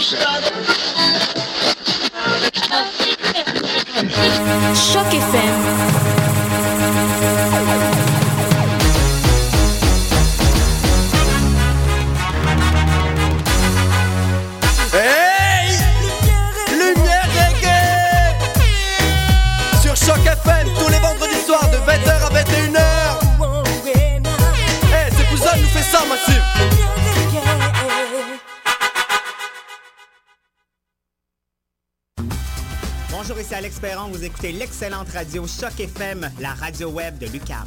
Shut écoutez l'excellente radio Choc FM, la radio web de Lucam.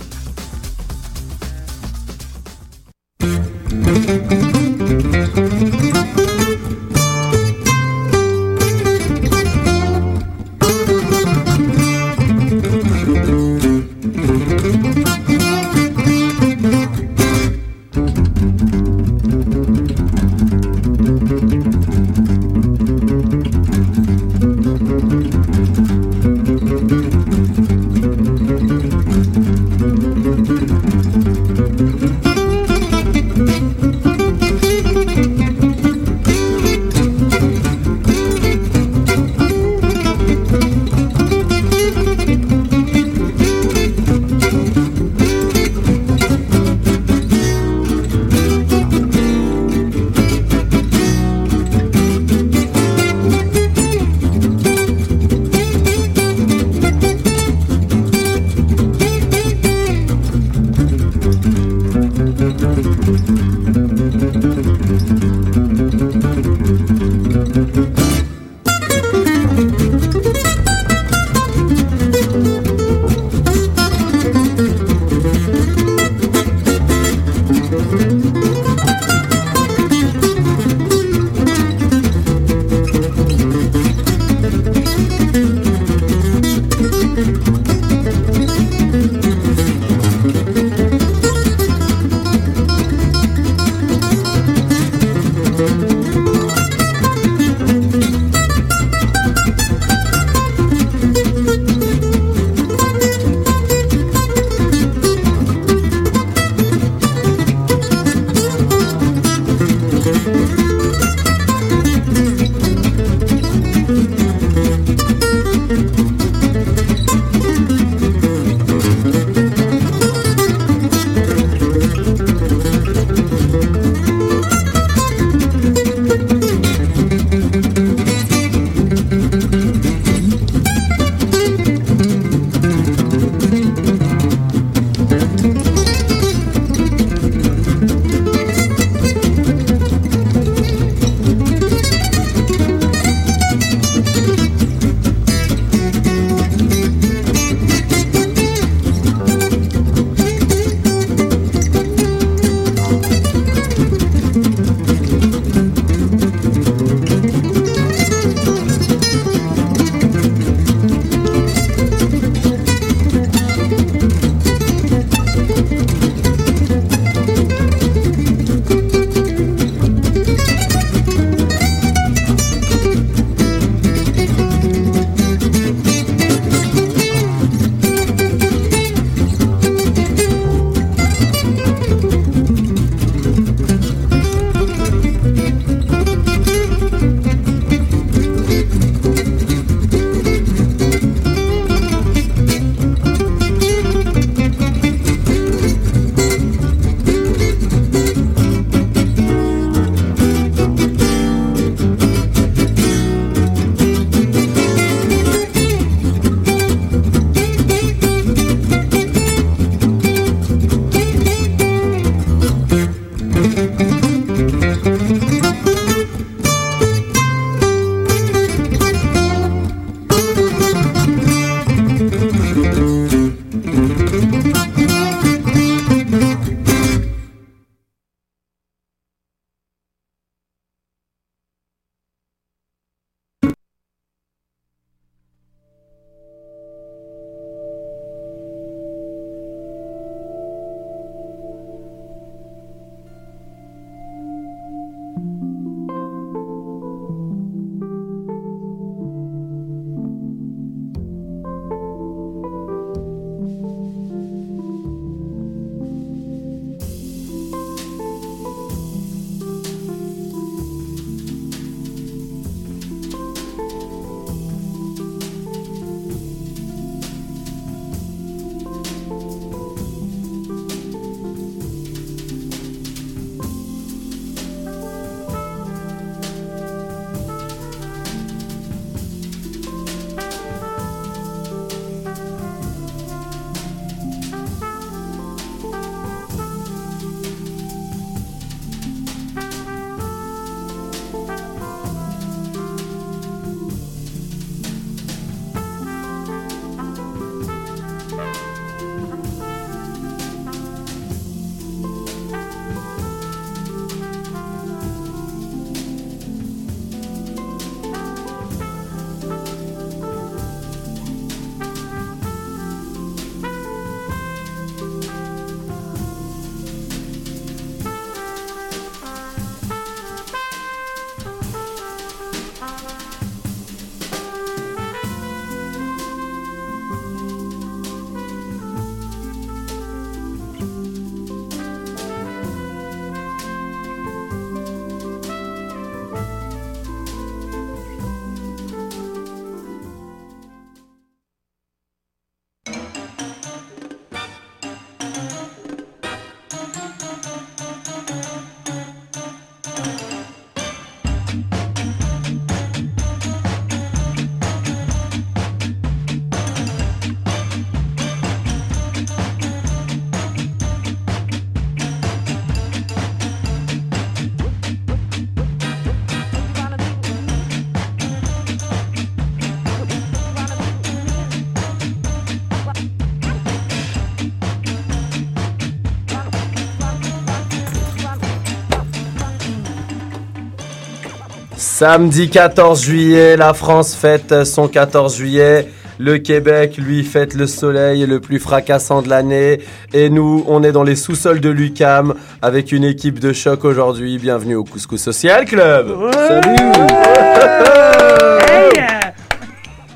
Samedi 14 juillet, la France fête son 14 juillet. Le Québec, lui, fête le soleil le plus fracassant de l'année. Et nous, on est dans les sous-sols de l'UCAM avec une équipe de choc aujourd'hui. Bienvenue au Couscous Social Club.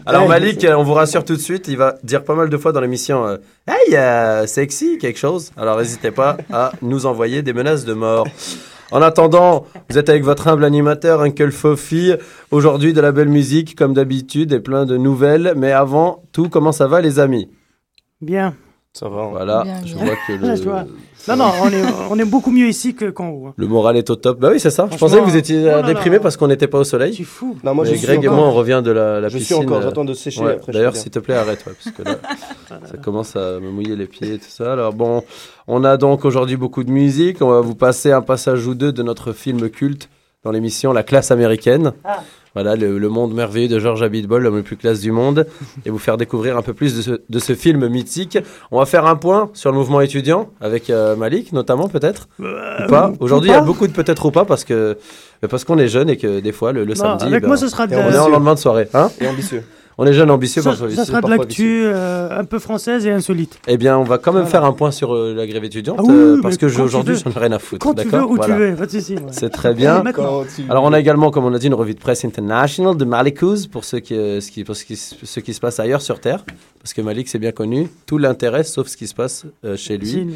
Alors Malik, on vous rassure tout de suite, il va dire pas mal de fois dans l'émission euh, Hey, euh, sexy, quelque chose. Alors n'hésitez pas à nous envoyer des menaces de mort. En attendant, vous êtes avec votre humble animateur, Uncle Fofi. Aujourd'hui, de la belle musique, comme d'habitude, et plein de nouvelles. Mais avant tout, comment ça va, les amis? Bien. Ça va. Voilà, Bien, je vois que le, Non, non, on est, on est beaucoup mieux ici que qu'en haut. hein. le moral est au top. Bah oui, c'est ça. Je Franchement, pensais que vous étiez euh, oh là déprimé parce qu'on n'était pas au soleil. Tu fou. Non, moi Mais je suis Greg et moi, on revient de la, la je piscine. suis encore, euh, j'attends de sécher ouais. après. je D'ailleurs, s'il te plaît, arrête, ouais, parce que là, ça commence à me mouiller les pieds et tout ça. Alors bon, on a donc aujourd'hui beaucoup de musique. On va vous passer un passage ou deux de notre film culte dans l'émission La classe américaine. Ah. Voilà, le, le monde merveilleux de George Abitbol, l'homme le plus classe du monde, et vous faire découvrir un peu plus de ce, de ce film mythique. On va faire un point sur le mouvement étudiant avec euh, Malik, notamment peut-être? Ou pas? Aujourd'hui, il y a beaucoup de peut-être ou pas parce que parce qu'on est jeune et que des fois le, le Non, samedi, avec ben, moi, ce sera Et on est en lendemain de soirée. Hein? Et ambitieux. On est jeune, ambitieux, ça, parfois, ça sera de l'actu euh, un peu française et insolite. Eh bien, on va quand même Voilà. faire un point sur euh, la grève étudiante Ah oui, euh, parce que aujourd'hui, j'en ai rien à foutre. Quand tu veux, d'accord où Voilà. tu veux, pas de souci. ouais. C'est très bien. Alors, on a également, comme on a dit, une revue de presse international de Malikouz pour ceux qui, euh, ce qui, pour ce qui, ce qui se passe ailleurs sur Terre. Parce que Malik, c'est bien connu, tout l'intéresse sauf ce qui se passe euh, chez lui.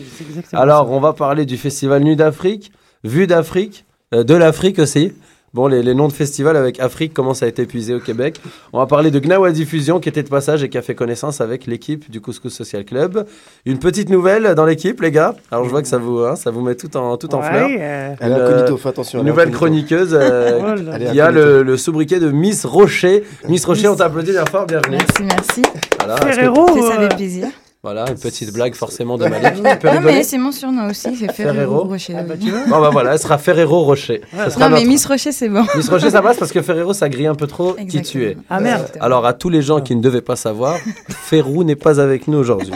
Alors, ça. on va parler du festival Nu d'Afrique, Vue d'Afrique, euh, de l'Afrique aussi. Bon, les, les noms de festivals avec Afrique commencent à être épuisés au Québec. On va parler de Gnawa Diffusion qui était de passage et qui a fait connaissance avec l'équipe du Couscous Social Club. Une petite nouvelle dans l'équipe, les gars. Alors, je vois que ça vous, hein, ça vous met tout en, tout en Ouais, fleurs. euh, Elle est Une, incognito, euh, fais attention. Une nouvelle chroniqueuse euh, oh est qui a le, le sobriquet de Miss Rocher. Miss Rocher, on t'applaudit bien fort, bienvenue. Merci, merci. Voilà, est-ce que- Ferrero, Ça, ça euh, fait plaisir. Voilà, une petite blague forcément de Malik. Tu peux Non, rigoler mais c'est mon surnom aussi, c'est Ferrero. Rocher. ah bah, oui. tu vois. Bon, bah voilà, elle sera Ferrero Rocher. Sera Non, mais notre- Miss Rocher, c'est bon. Miss Rocher, ça passe parce que Ferrero, ça grille un peu trop qui tu es. Exactement. Ah, merde. Exactement. Alors, à tous les gens qui ne devaient pas savoir, Ferrou n'est pas avec nous aujourd'hui.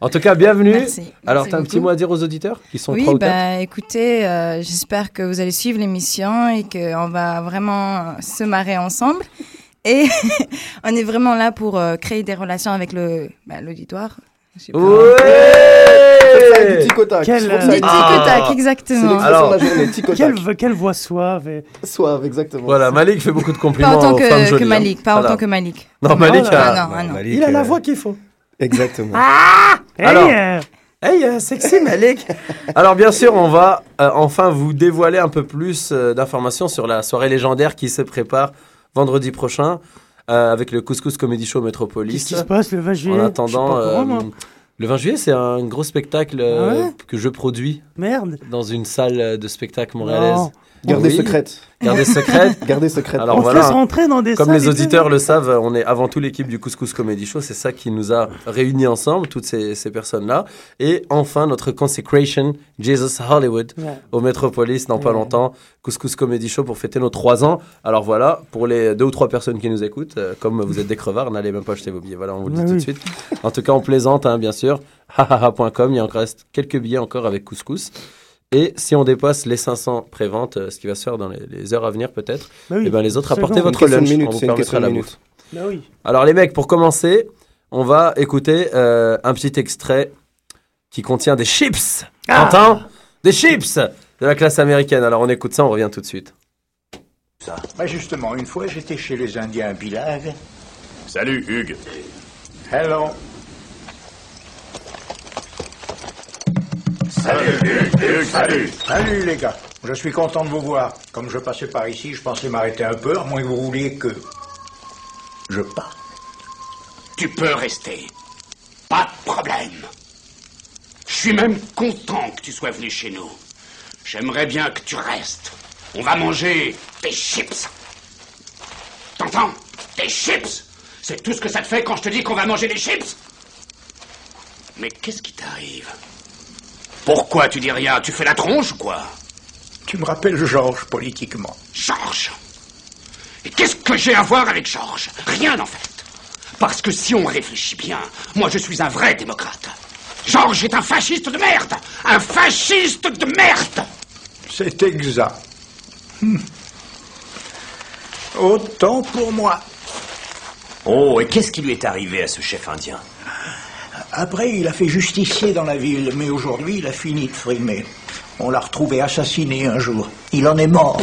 En tout cas, bienvenue. Merci. Alors, tu as un petit mot à dire aux auditeurs qui sont Oui, trois ou quatre bah, écoutez, euh, j'espère que vous allez suivre l'émission et qu'on va vraiment se marrer ensemble. Et on est vraiment là pour euh, créer des relations avec le bah, du Ouais tic au tac. Quel, C'est pour euh, Ah. exactement. Alors- de la journée, tic au Quelle, voix suave. et- Suave, exactement. Voilà, Malik fait beaucoup de compliments Pas autant que, que hein. Malik, pas Voilà. autant que Malik. Non, Malik là a... Ah non, ah non. Il a la voix qu'il faut. Exactement. Hey, Alors- euh, Hey, euh, sexy Malik Alors bien sûr, on va euh, enfin vous dévoiler un peu plus euh, d'informations sur la soirée légendaire qui se prépare vendredi prochain euh, avec le Couscous Comedy Show Qu'est-ce Métropolis. qui se passe le 20 juillet En attendant, courant, euh, moi. le 20 juillet, c'est un gros spectacle euh, Ah ouais que je produis Merde. dans une salle de spectacle montréalaise. Non. Gardez Oui. secrète. Gardez secrète. Gardez secrète. Alors on voilà. se rentrer dans des Comme les auditeurs le savent, on est avant tout l'équipe du Couscous Comedy Show. C'est ça qui nous a réunis ensemble, toutes ces, ces personnes-là. Et enfin, notre consecration, Jesus Hollywood, Ouais. au Metropolis dans pas Ouais. longtemps. Couscous Comedy Show pour fêter nos trois ans. Alors voilà, pour les deux ou trois personnes qui nous écoutent, euh, comme vous êtes des crevards, n'allez même pas acheter vos billets. Voilà, on vous le dit tout de oui. suite. En tout cas, on plaisante, hein, bien sûr. hahaha.com, il en reste quelques billets encore avec Couscous. Et si on dépasse les 500 préventes, euh, ce qui va se faire dans les, les heures à venir peut-être, Bah oui. eh ben, les autres apportez votre lunch. minutes, on vous permettra la bouffe. Bah oui. Alors les mecs, pour commencer, on va écouter euh, un petit extrait qui contient des chips. Ah. T'entends Des chips de la classe américaine. Alors on écoute ça, on revient tout de suite. Bah justement, une fois j'étais chez les Indiens bilingues. Salut Hugues. Hello. Salut salut. Salut les gars. Je suis content de vous voir. Comme je passais par ici, je pensais m'arrêter un peu, à moins que vous vouliez que je parte. Tu peux rester. Pas de problème. Je suis même content que tu sois venu chez nous. J'aimerais bien que tu restes. On va manger des chips. T'entends? Des chips? C'est tout ce que ça te fait quand je te dis qu'on va manger des chips? Mais qu'est-ce qui t'arrive? Pourquoi tu dis rien? Tu fais la tronche ou quoi? Tu me rappelles Georges politiquement. Georges? Et qu'est-ce que j'ai à voir avec Georges? Rien en fait. Parce que si on réfléchit bien, moi je suis un vrai démocrate. Georges est un fasciste de merde Un fasciste de merde C'est exact. Hmm. Autant pour moi. Oh, et qu'est-ce qui lui est arrivé à ce chef indien? Après, il a fait justicier dans la ville, mais aujourd'hui, il a fini de frimer. On l'a retrouvé assassiné un jour. Il en est mort.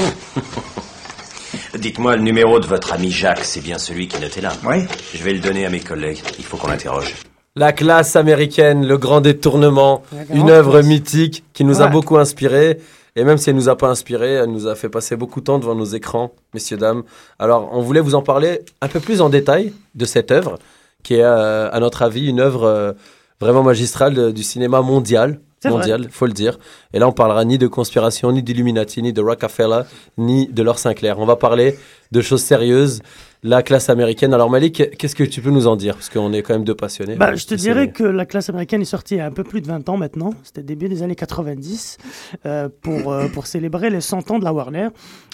Dites-moi, le numéro de votre ami Jacques, c'est bien celui qui noté là Oui. Je vais le donner à mes collègues. Il faut qu'on l'interroge. La classe américaine, le grand détournement, une œuvre mythique qui nous a Ouais. beaucoup inspiré. Et même si elle nous a pas inspiré, elle nous a fait passer beaucoup de temps devant nos écrans, messieurs, dames. Alors, on voulait vous en parler un peu plus en détail de cette œuvre, qui est, euh, à notre avis, une œuvre euh, vraiment magistrale de- du cinéma mondial. C'est vrai. Mondial, faut le dire. Et là, on parlera ni de conspiration, ni d'Illuminati, ni de Rockefeller, ni de Laure Sinclair. On va parler de choses sérieuses, la classe américaine. Alors, Malik, qu'est-ce que tu peux nous en dire? Parce qu'on est quand même deux passionnés. Bah, je te dirais que la classe américaine est sortie il y a un peu plus de 20 ans maintenant. C'était début des années 90 euh, pour, euh, pour célébrer les 100 ans de la Warner.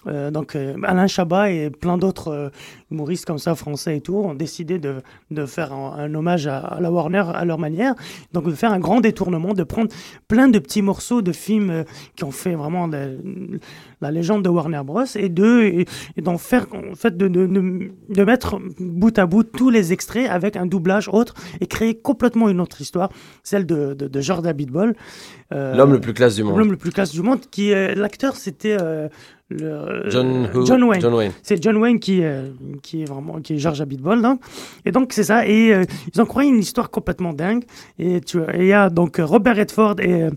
Euh, donc euh, Alain Chabat et plein d'autres euh, humoristes comme ça, français et tout, ont décidé de, de faire un, un hommage à, à la Warner à leur manière. Donc de faire un grand détournement, de prendre plein de petits morceaux de films euh, qui ont fait vraiment la, la légende de Warner Bros. et de et, et d'en faire en fait de, de, de, de mettre bout à bout tous les extraits avec un doublage autre et créer complètement une autre histoire, celle de, de, Jordan Bitbol. Euh, L'homme le plus classe du monde. L'homme le plus classe du monde, qui est l'acteur, c'était euh, le- John, who- John Wayne. John Wayne. C'est John Wayne qui, euh, qui est vraiment qui est George Abitbol. Donc. Et donc c'est ça. Et euh, ils ont créé une histoire complètement dingue. Et tu il y a donc euh, Robert Redford et, euh,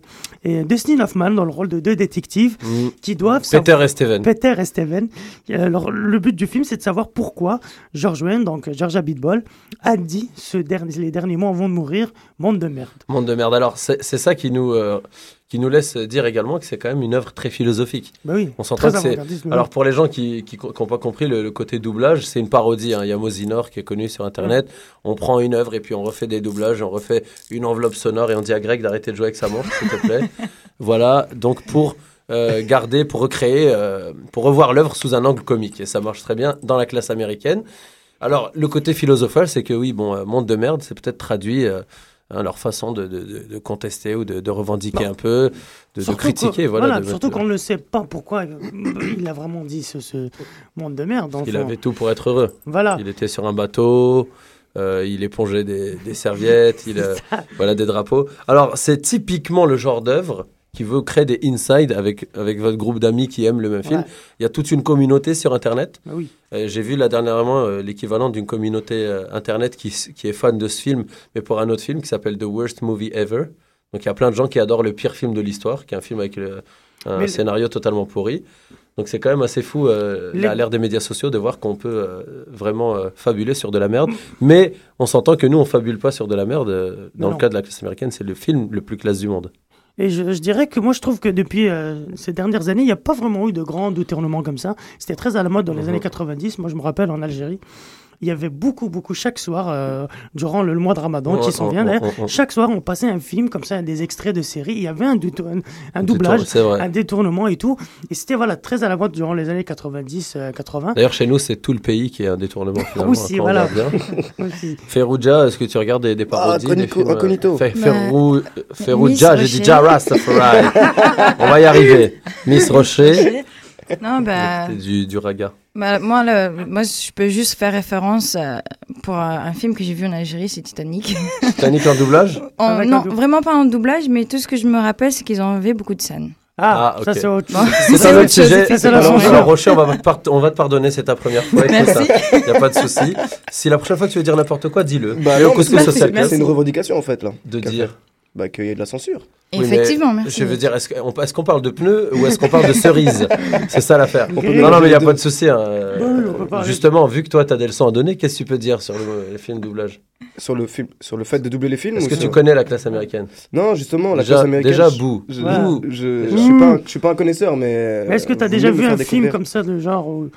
et Dustin Hoffman dans le rôle de deux détectives Mm. qui doivent Peter savoir- et Steven. Peter et Steven. Euh, Alors, le but du film, c'est de savoir pourquoi George Wayne, donc George Abitbol, a dit ce dernier, les derniers mots avant de mourir, monde de merde. Monde de merde. Alors, c'est c'est ça qui nous, euh, qui nous laisse dire également que c'est quand même une œuvre très philosophique. Bah oui. On s'entend que c'est. Alors, pour les gens qui n'ont pas compris le, le côté doublage, c'est une parodie. hein. Il y a Mosinor qui est connu sur Internet. On prend une œuvre et puis on refait des doublages, on refait une enveloppe sonore et on dit à Greg d'arrêter de jouer avec sa montre, s'il te plaît. voilà. Donc, pour. euh, garder, pour recréer, euh, pour revoir l'œuvre sous un angle comique. Et ça marche très bien dans la classe américaine. Alors, le côté philosophal, c'est que oui, bon, euh, monde de merde, c'est peut-être traduit hein, leur façon de, de- de- contester ou de, de revendiquer un peu, de, critiquer. que- Voilà, surtout qu'on ne sait pas pourquoi il a vraiment dit ce, ce monde de merde. Il avait tout pour être heureux. Voilà. Il était sur un bateau, euh, il épongeait des, des serviettes, il, euh, voilà, des drapeaux. Alors, c'est typiquement le genre d'œuvre qui veut créer des inside avec, avec votre groupe d'amis qui aiment le même film. Ouais. Il y a toute une communauté sur Internet. Bah oui. Euh, J'ai vu là dernièrement euh, l'équivalent d'une communauté euh, Internet qui, qui est fan de ce film, mais pour un autre film qui s'appelle The Worst Movie Ever. Donc il y a plein de gens qui adorent le pire film de l'histoire, qui est un film avec le- un Mais- scénario totalement pourri. Donc c'est quand même assez fou euh, Les- à l'ère des médias sociaux de voir qu'on peut euh, vraiment euh, fabuler sur de la merde. Mais on s'entend que nous, on fabule pas sur de la merde. dans Non. le cas de la classe américaine, c'est le film le plus classe du monde. Et je, je dirais que moi, je trouve que depuis euh, ces dernières années, il n'y a pas vraiment eu de grands détournements comme ça. C'était très à la mode dans les Mhm. années 90. Moi, je me rappelle en Algérie, il y avait beaucoup, beaucoup chaque soir, euh, durant le, mois de Ramadan qui s'en vient d'ailleurs, ouais. chaque soir, on passait un film comme ça, des extraits de séries. Il y avait un, détour- un, un doublage, un détournement et tout. Et c'était voilà, très à la mode durant les années 90, euh, 80. D'ailleurs, chez nous, c'est tout le pays qui est un détournement finalement. Aussi, voilà. Aussi. Ferrugia, est-ce que tu regardes des, des parodies des Incognito- films, euh, Incognito. Fe- Ferrou- Ferrugia, Miss j'ai dit Rocher. Ja Rastafari. On va y arriver. Miss Rocher, Non, bah, c'est du, du raga. bah, moi, le, moi, je peux juste faire référence euh, pour un, un film que j'ai vu en Algérie, c'est Titanic. Titanic en doublage En- Avec non, dou- vraiment pas en doublage, mais tout ce que je me rappelle, c'est qu'ils ont enlevé beaucoup de scènes. Ah, Ah, ça c'est autre chose. C'est un autre sujet. Alors, Rocher, on va, par- on va te pardonner, c'est ta première fois. Merci. Il n'y a pas de souci. Si la prochaine fois tu veux dire n'importe quoi, dis-le. Bah. C'est une revendication en fait là. de dire. faire Bah qu'il y ait de la censure. Oui, Effectivement, merci. Je veux dire, est-ce qu'on est parle de pneus ou est-ce qu'on parle de cerises C'est ça l'affaire. Non, non, mais il n'y a les pas de souci. hein. Euh, Oui. Justement, vu que toi, tu as des leçons à donner, qu'est-ce que tu peux dire sur le, le film doublage Sur le film, sur le fait de doubler les films. Est-ce que sur- tu connais la classe américaine Non, justement, la déjà, classe américaine. déjà, je- bou. Je, Ouais. bou- je, je suis pas, un- je suis pas un connaisseur, mais. Mais est-ce que tu as vous déjà vu un film comme ça, de genre où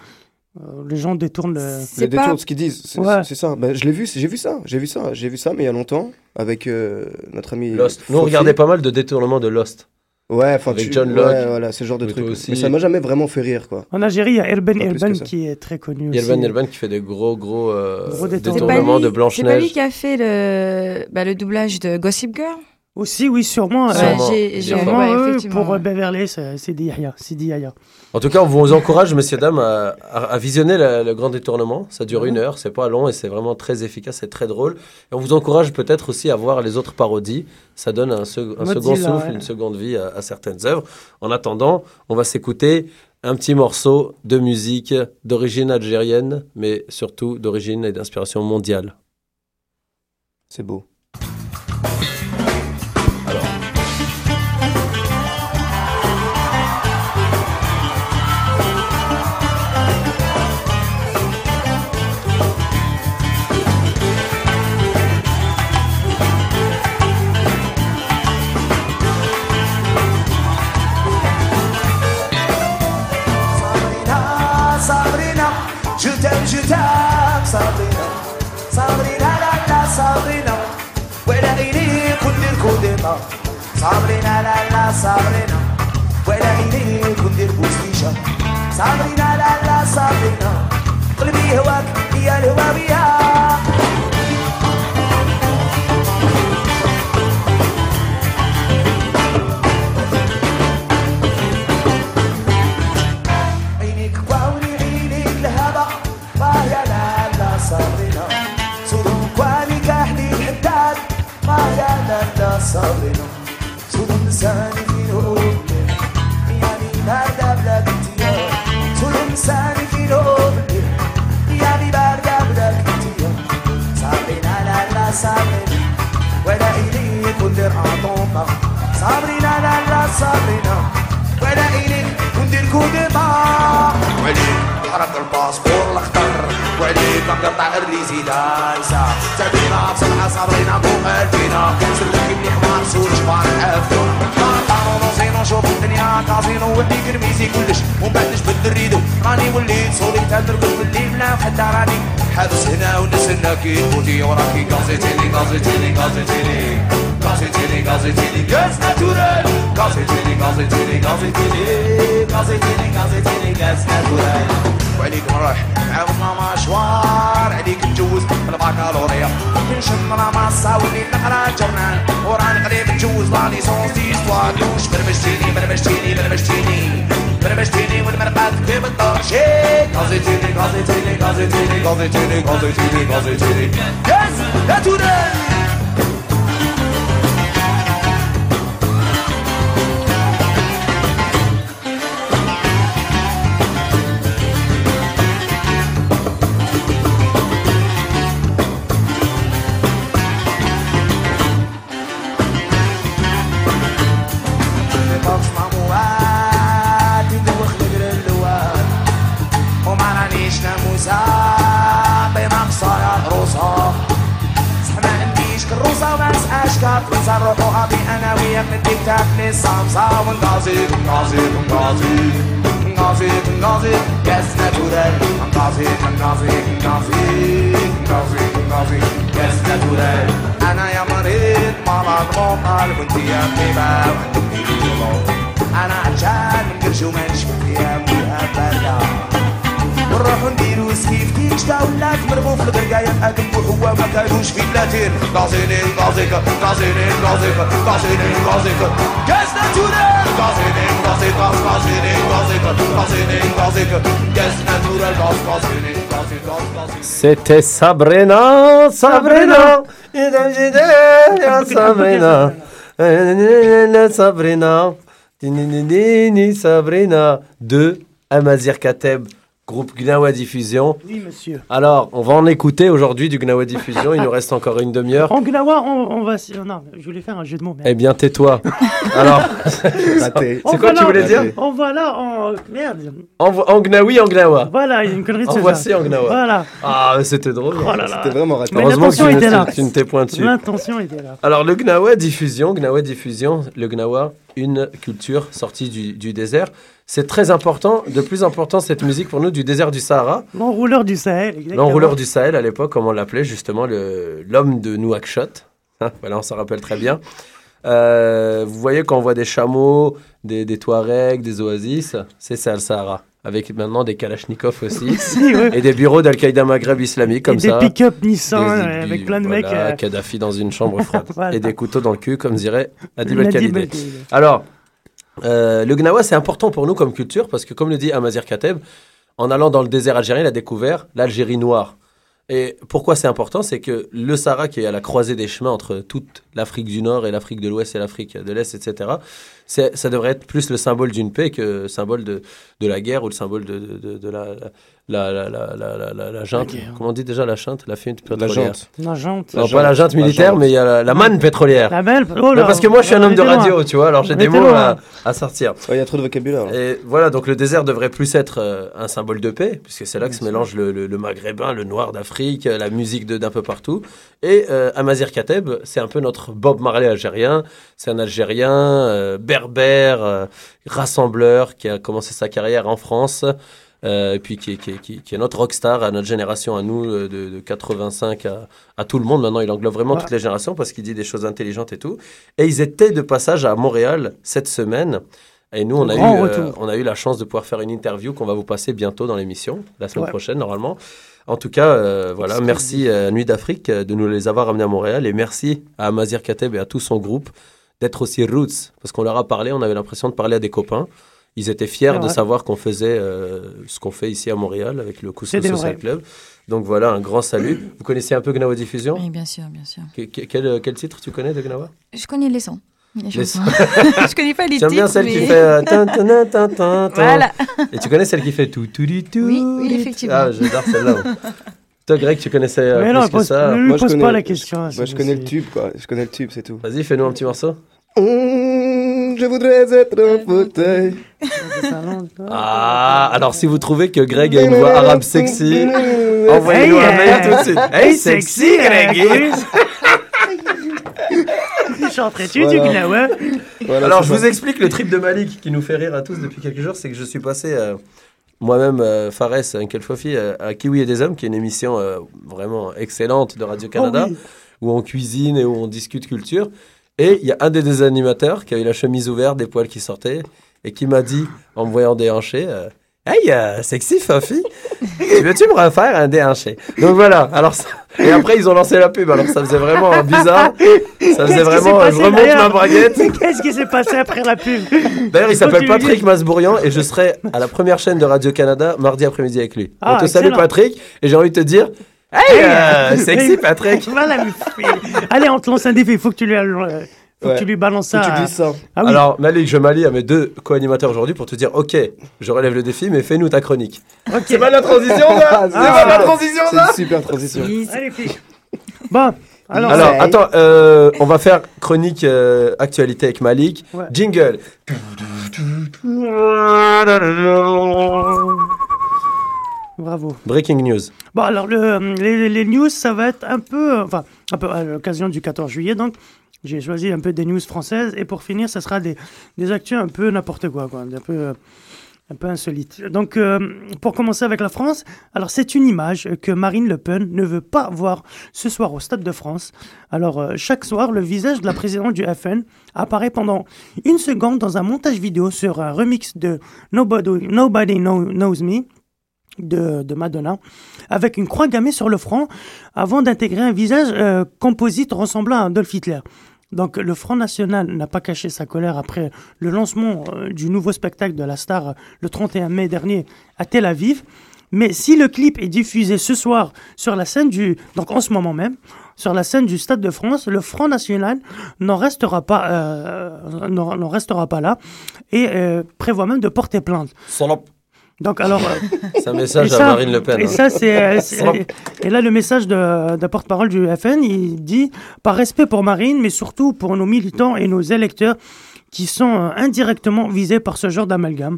euh, les gens détournent le. C'est Les pas- détours, ce qu'ils disent, c'est Ouais. ça. Bah, je l'ai vu, j'ai vu ça, j'ai vu ça, j'ai vu ça, mais il y a longtemps avec euh, notre ami. Lost. Nous, on regardait pas mal de détournements de Lost. Ouais, enfin, avec tu- John ouais, Locke. voilà, ce genre de truc. aussi. Mais ça m'a jamais vraiment fait rire, quoi. En Algérie, il y a Erben Pas Erben qui est très connu Yelvan aussi. Yelvan qui fait des gros, gros, euh, Gros détournements. C'est pas détournements lui- de C'est pas lui Blanche-Neige. qui a fait le, bah, le doublage de Gossip Girl? Aussi, oui, sûrement. euh, Sûrement. j'ai- sûrement, ouais, pour euh, ouais. Beverly, c'est. Sidi Yahya. En tout cas, on vous encourage, messieurs, dames, à, visionner la- le grand détournement. Ça dure une heure, c'est pas long et c'est vraiment très efficace et très drôle. Et on vous encourage peut-être aussi à voir les autres parodies. Ça donne un, second souffle, ouais. une seconde vie à, à certaines œuvres. En attendant, on va s'écouter un petit morceau de musique d'origine algérienne, mais surtout d'origine et d'inspiration mondiale. C'est beau. Sabrina la la Sabrina, puede venir con dir justicia. Sabrina la la Sabrina, olvidé wak, y algo baby. انسان في القلوب يعني لا لا صبرنا ولا إليه قدر أعطونا صبرنا لا لا ولا إليه قدر بينا مقطع الريزيدانسا تعبينا بسرعة صبرينا فوق الفينا سلكي مليح ما جبار ما نحفتو كازينو شوف الدنيا كازينو ولي كرميزي كلش ومن بعد نجبد الريدو راني وليت صولي تاع ترقد باللي بلا حتى راني حابس هنا ونستنى كي تفوتي وراكي كازيتيلي كازيتيلي كازيتيلي كازيتيلي كازيتيلي غاز ناتورال كازيتيلي كازيتيلي كازيتيلي كازيتيلي كازيتيلي غاز ناتورال وعليك نروح عاودنا مشوار عليك نجوز بالباكالوريا نشم راماسا وليت نقرا جورنال. وراني قريب نجوز لا ليسونس دي ستوار دوش برمجتيني برمجتيني برمجتيني. برمجتيني والمرقات كيف الدار شيك غازيتيني غازيتيني غازيتيني غازيتيني غازيتيني غازيتيني يس لا تودل بتاكل الصمصة ونغازي نغازي نغازي نغازي نغازي Yes natural نغازي نغازي نغازي نغازي نغازي Yes natural أنا يا مريض مرض مقال وانت يا طبيبة وانت أنا عشان من قرش وما نشبك يا أبو أبدا ونروحو نديرو سكيف كيش دا ولات مرمو في البرقاية اكل هو ما كانوش في بلاتين غازيني غازيكا غازيني غازيكا غازيني غازيكا كاس ناتورال غازيني غازيكا غازيني غازيكا غازيني غازيكا كاس ناتورال غاز غازيني غازيكا غازيني C'était Sabrina, Sabrina, Sabrina, Sabrina, Sabrina, Sabrina, de Amazir Kateb, groupe Gnawa Diffusion. Oui, monsieur. Alors, on va en écouter aujourd'hui du Gnawa Diffusion. Il nous reste encore une demi-heure. En Gnawa, on, on va. Non, je voulais faire un jeu de mots. Eh bien, tais-toi. Alors, c'est quoi tu là- voulais dire On va là en. Merde. en, en Gnawi, en Gnawa. Voilà, il y a une connerie de En ce voici genre. en Gnawa. Voilà. Ah, c'était drôle. Oh. C'était vraiment raté. Mais Heureusement que était ne- là. tu ne t'es point dessus. L'intention était là. Alors le Gnawa diffusion, Gnawa diffusion, le Gnawa, une culture sortie du, du désert. C'est très important, de plus important cette musique pour nous du désert du Sahara. L'enrouleur du Sahel. L'enrouleur du Sahel à l'époque, comme on l'appelait justement, l'homme de Nouakchott. Hein, voilà, on s'en rappelle très bien. Euh, vous voyez quand on voit des chameaux, des, des Touaregs, des oasis, c'est ça le Sahara. avec maintenant des Kalachnikov aussi, Si, ouais. et des bureaux d'Al-Qaïda Maghreb islamique comme et des ça. pick-up Nissan Des- euh, avec plein de voilà, mecs. euh, Kadhafi dans une chambre froide. Voilà. Et des couteaux dans le cul, comme dirait Adib. El-Khalidé. Alors, euh, le Gnawa, c'est important pour nous comme culture parce que, comme le dit Amazir Kateb, en allant dans le désert algérien, il a découvert l'Algérie noire. Et pourquoi c'est important? C'est que le Sahara, qui est à la croisée des chemins entre toute l'Afrique du Nord et l'Afrique de l'Ouest et l'Afrique de l'Est, etc., ça devrait être plus le symbole d'une paix que le symbole de, de la guerre ou le symbole de, de, de- la, la, la, la, la, la, la, la junte. Comment on dit déjà la junte? La feinte pétrolière. La jante. Non, La pas la junte, junte la militaire, junte. mais il y a la, la manne pétrolière. La. Oh là, parce que moi, je suis un homme de radio, tu vois, alors j'ai des mots à, à sortir. Ouais, Il y a trop de vocabulaire. Et voilà, donc le désert devrait plus être euh, un symbole de paix, puisque c'est là que se mélange le, le- le maghrébin, le noir d'Afrique, euh, la musique d'un peu partout. Et euh, Amazir Kateb, c'est un peu notre Bob Marley algérien. C'est un Algérien euh, berbère, euh, rassembleur, qui a commencé sa carrière en France. euh, et puis qui est, qui, est, qui est- qui est notre rockstar à notre génération, à nous, euh, de, de 85 à, à tout le monde. Maintenant, il englobe vraiment Ouais. toutes les générations parce qu'il dit des choses intelligentes et tout. Et ils étaient de passage à Montréal cette semaine. Et nous, on a, eu, euh, on a eu la chance de pouvoir faire une interview qu'on va vous passer bientôt dans l'émission, la semaine Ouais. prochaine normalement. En tout cas, euh, voilà, merci à Nuit d'Afrique de nous les avoir ramenés à Montréal et merci à Amazir Kateb et à tout son groupe d'être aussi roots parce qu'on leur a parlé, on avait l'impression de parler à des copains. Ils étaient fiers de savoir qu'on faisait euh, ce qu'on fait ici à Montréal avec le Couscous Social. Club. Donc voilà, un grand salut. Vous connaissez un peu Gnawa Diffusion? Oui, bien sûr, bien sûr. Que- que- quel, quel titre tu connais de Gnawa? Je connais les sons. Les Les chansons. sons. je connais pas les J'aime titres. bien celle qui fait euh, tin, tin, tin. Voilà. Et tu connais celle qui fait tout tout tout tout Oui, oui, effectivement. Ah, j'adore celle-là. Toi, Greg, tu connaissais euh, Mais plus non, que pose- ça. ne lui Moi, je pose connais- pas la question. Moi, c'est- je connais le tube, quoi. Je connais le tube, c'est tout. Vas-y, fais-nous un petit morceau. Mmh, je voudrais être un fauteuil. Ah, alors si vous trouvez que Greg a une voix arabe sexy, envoyez-nous Hey, un mail euh, tout de suite. Hey, sexy, Greg Chanterais-tu Voilà. du Gnawa Voilà, Alors, je vous explique le trip de Malik qui nous fait rire à tous depuis quelques jours, c'est que je suis passé euh, moi-même, euh, Fares, Uncle Fofi, euh, à Kiwi et des Hommes, qui est une émission euh, vraiment excellente de Radio-Canada, Oh oui. où on cuisine et où on discute culture. Et il y a un des deux animateurs qui a eu la chemise ouverte, des poils qui sortaient, et qui m'a dit, en me voyant déhanché, euh, Hey, euh, sexy Fofi, tu veux-tu me refaire un déhanché Donc voilà, alors ça- et après ils ont lancé la pub, alors ça faisait vraiment bizarre, ça faisait vraiment, je passé, remonte ma braguette. Mais Qu'est-ce qui s'est passé après la pub D'ailleurs, il s'appelle Patrick. Masbourian et je serai à la première chaîne de Radio-Canada mardi après-midi avec lui. Ah, On te salue. Patrick et j'ai envie de te dire Hey, euh, sexy Patrick Voilà, Allez, on te lance un défi. Il faut que tu lui, euh, faut Ouais. que tu lui balances ça. à-. Ah oui. Alors, Malik, je m'allie à mes deux co-animateurs aujourd'hui pour te dire Ok, je relève le défi, mais fais-nous ta chronique. Ok. C'est pas la transition, là C'est pas la transition, C'est là une super transition. Allez, filles. Bon, alors, Alors, Ouais. attends, euh, on va faire chronique euh, actualité avec Malik. Ouais. Jingle. bravo. Breaking news. Bon, alors, le, les, les news, ça va être un peu, euh, enfin, un peu à l'occasion du 14 juillet, donc. J'ai choisi un peu des news françaises et pour finir, ça sera des, des actus un peu n'importe quoi, quoi, un peu, euh, un peu insolite. Donc, euh, pour commencer avec la France, alors c'est une image que Marine Le Pen ne veut pas voir ce soir au Stade de France. Alors, euh, chaque soir, le visage de la présidente du FN apparaît pendant une seconde dans un montage vidéo sur un remix de Nobody, Nobody Know- Knows Me de, de Madonna, avec une croix gammée sur le front, avant d'intégrer un visage euh, composite ressemblant à Adolf Hitler. Donc le Front National n'a pas caché sa colère après le lancement euh, du nouveau spectacle de la star euh, le 31 mai dernier à Tel Aviv. Mais si le clip est diffusé ce soir sur la scène du, donc en ce moment même, sur la scène du Stade de France, le Front National n'en restera pas, n'en restera pas là et prévoit même de porter plainte. Donc alors, euh, C'est un message et à ça- Marine Le Pen. Et hein. ça, c'est. euh, c'est- et là, le message de, de porte-parole du FN, il dit par respect pour Marine, mais surtout pour nos militants et nos électeurs qui sont euh, indirectement visés par ce genre d'amalgame.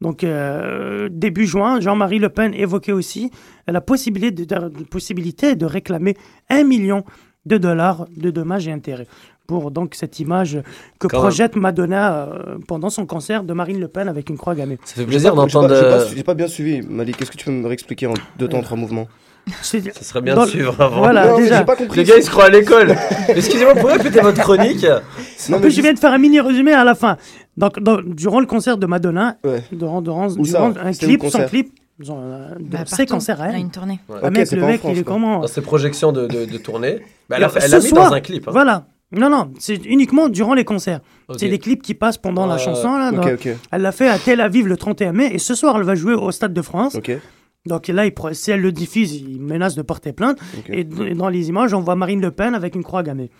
Donc, euh, début juin, Jean-Marie Le Pen évoquait aussi la possibilité de, de- possibilité de réclamer un million de dollars de dommages et intérêts pour donc cette image que Quand projette Madonna euh, pendant son concert de Marine Le Pen avec une croix gammée. Ça fait plaisir j'ai d'entendre. pas- euh, pas, j'ai pas bien suivi, Malik. Qu'est-ce que tu peux me réexpliquer en deux temps, trois mouvements? C'est- Ça serait bien Dans- de suivre avant. Voilà, Non, mais déjà. j'ai pas compris. Les gars, ils se croient à l'école. Excusez-moi, pouvez répéter votre chronique? Non, En plus, je viens de faire un mini résumé à la fin. Donc, dans- durant le concert de Madonna, Ouais. durant, durant, durant un clip, son clip, genre, euh, de Bah, ses partout. concerts à Elle une tournée. Ouais. Mec, le mec, France, il est comment Dans ses projections de, de, de tournée, bah, elle a, fait- elle Ce l'a mis soir, dans un clip. hein. Voilà. Non, non, c'est uniquement durant les concerts. C'est les clips qui passent pendant la chanson. Là, Ok, dans- ok. Elle l'a fait à Tel Aviv le 31 mai et ce soir, elle va jouer au Stade de France. Ok. Donc là, il, si elle le diffuse, il menace de porter plainte. Et, dans les images, on voit Marine Le Pen avec une croix gammée.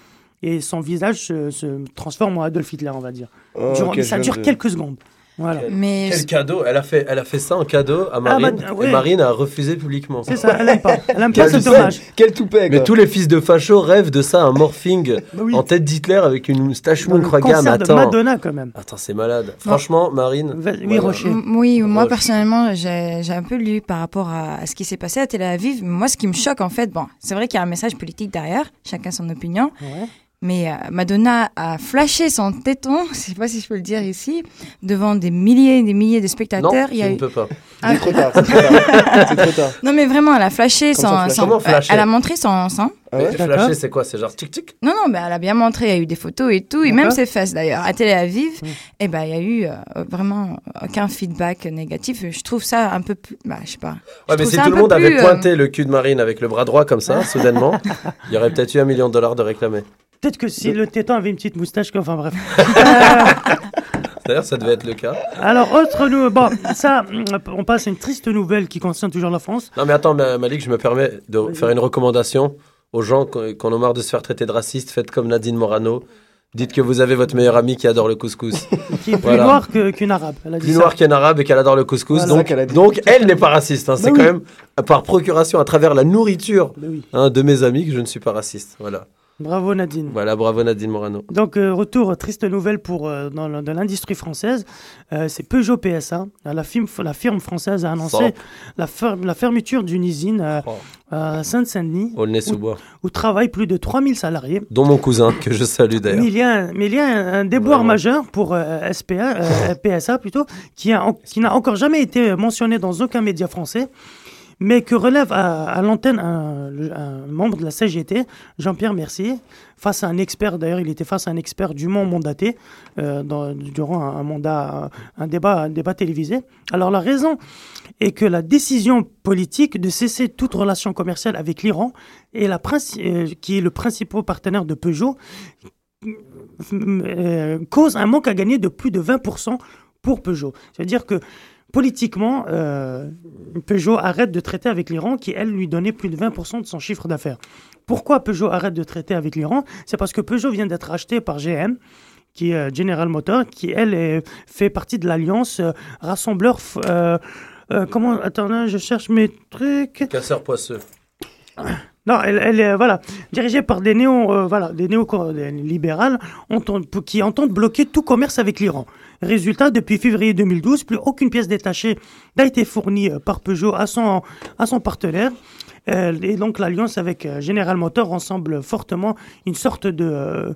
Et son visage se, se transforme en Adolf Hitler, on va dire. Oh, Durant- ok, mais je ça dure de- quelques secondes. Voilà. Mais Quel cadeau elle a, fait, elle a fait ça en cadeau à Marine, bah, ouais. et Marine a refusé publiquement. C'est ça, elle aime pas. Elle aime pas toupet hommage. Quel toupet, Mais tous les fils de facho rêvent de ça, un morphing Bah oui. en tête d'Hitler avec une moustache ou Dans le gamme. Attends, Madonna, quand même. attends c'est malade. Franchement, Marine. Oui. Rocher. M- Oui, moi personnellement, j'ai j'ai un peu lu par rapport à, à ce qui s'est passé à Tel Aviv. Moi, ce qui me choque, en fait, bon, c'est vrai qu'il y a un message politique derrière, chacun son opinion, Ouais. Mais euh, Madonna a flashé son téton, je sais pas si je peux le dire ici, devant des milliers et des milliers de Non, spectateurs. tu Il y a ne eu- peux pas. C'est trop tard. C'est trop tard. C'est trop tard. Non, mais vraiment, elle a flashé Comme son, flash. son- Comment flasher Elle a montré son sein. Ah ouais flasher, c'est quoi? C'est genre tic-tic Non, non, mais elle a bien montré, il y a eu des photos et tout, et même ses fesses d'ailleurs. À Tel Aviv, Mm. eh ben, il y a eu euh, vraiment aucun feedback négatif. Je trouve ça un peu plus. Bah, je sais pas. Ouais, Je mais si tout le monde avait plus, euh, pointé le cul de Marine avec le bras droit comme ça, soudainement, il y aurait peut-être eu un million de dollars de réclamés. Peut-être que si le téton avait une petite moustache, quoi, enfin bref. D'ailleurs, ça devait être le cas. Alors, autre nous, bon, ça, on passe à une triste nouvelle qui concerne toujours la France. Non, mais attends, Ma- Malik, je me permets de faire une recommandation aux gens qui qui en ont marre de se faire traiter de racistes. Faites comme Nadine Morano. Dites que vous avez votre meilleure amie qui adore le couscous. Qui est plus Voilà. noir que- qu'une arabe. Elle a dit Plus ça. noire qu'un arabe et qu'elle adore le couscous. Voilà. C'est ça Donc, qu'elle a dit. donc, elle n'est pas raciste. hein. C'est Bah quand oui. même par procuration, à travers la nourriture Bah oui. hein, de mes amis, que je ne suis pas raciste. Voilà. Bravo Nadine. Voilà, bravo Nadine Morano. Donc, euh, retour, triste nouvelle pour, euh, dans, l'industrie française. Euh, c'est Peugeot PSA. La firme, la firme française a annoncé la, fer- la fermeture d'une usine Oh. à Sainte-Saint-Denis Aulnay-sous-Bois. où travaillent plus de 3000 salariés. Dont mon cousin, que je salue d'ailleurs. mais il y a un, un déboire Vraiment. majeur pour SPA, PSA plutôt, qui, a en- qui n'a encore jamais été mentionné dans aucun média français, mais que relève à, l'antenne un, membre de la CGT, Jean-Pierre Mercier, face à un expert, d'ailleurs il était face à un expert dûment mandaté euh, durant un, mandat, un débat, télévisé. Alors la raison est que la décision politique de cesser toute relation commerciale avec l'Iran, euh, qui est le principal partenaire de Peugeot, euh, cause un manque à gagner de plus de 20% pour Peugeot. C'est-à-dire que politiquement, euh, Peugeot arrête de traiter avec l'Iran qui, elle, lui donnait plus de 20% de son chiffre d'affaires. Pourquoi Peugeot arrête de traiter avec l'Iran? C'est parce que Peugeot vient d'être acheté par GM qui est euh, General Motors, qui elle est- fait partie de l'alliance euh, rassembleur. euh, euh, comment Attends, je cherche mes trucs. Casseur poisseux. Non, elle, elle est voilà, dirigée par des néo, voilà, des néo libérales qui entendent bloquer tout commerce avec l'Iran. Résultat, depuis février 2012, plus aucune pièce détachée n'a été fournie euh, par Peugeot à son à son partenaire. Euh, et donc l'alliance avec euh, General Motors ressemble fortement une sorte de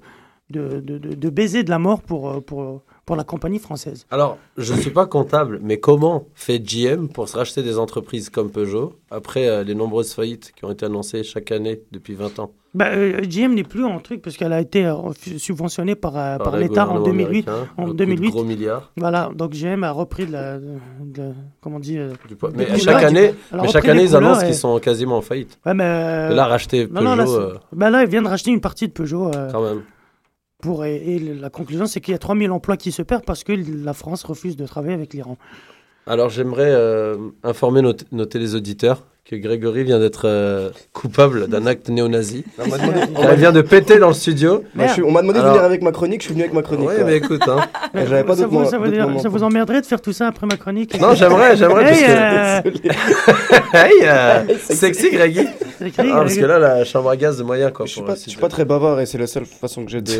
de, de, de- de baiser de la mort pour, euh, pour, pour la compagnie française. Alors, je ne suis pas comptable, mais comment fait GM pour se racheter des entreprises comme Peugeot après euh, les nombreuses faillites qui ont été annoncées chaque année depuis 20 ans? Bah, euh, GM n'est plus en truc parce qu'elle a été euh, subventionnée par, euh, par l'État en gouvernement 2008. américain, En le coup de 2008. gros milliards. Voilà, donc GM a repris de la. de- de- comment on dit euh, Du poids. des Mais chaque année, mais chaque année ils annoncent qu'ils sont quasiment en faillite. Ouais, mais. euh, là, racheter non, non, là, Peugeot, euh, bah là, ils viennent de racheter une partie de Peugeot. euh, quand même. Pour, et, et la conclusion, c'est qu'il y a 3000 emplois qui se perdent parce que la France refuse de travailler avec l'Iran. Alors, j'aimerais euh, informer nos, nos téléauditeurs que Grégory vient d'être euh, coupable d'un acte néo-nazi. On m'a demandé- on vient de péter dans le studio. Bah, je suis- on m'a demandé de venir avec ma chronique, je suis venu avec ma chronique. Oui, mais écoute, hein. J'avais pas ça, vous, ça, vous, dire- ça emmerderait de faire tout ça après ma chronique Non, j'aimerais, j'aimerais, parce Hey, que- euh, hey, euh, sexy. Sexy, Ah, parce que là, la chambre à gaz de moyen, quoi. Je suis pour, pas, je suis pas très bavard et c'est la seule façon que j'ai de,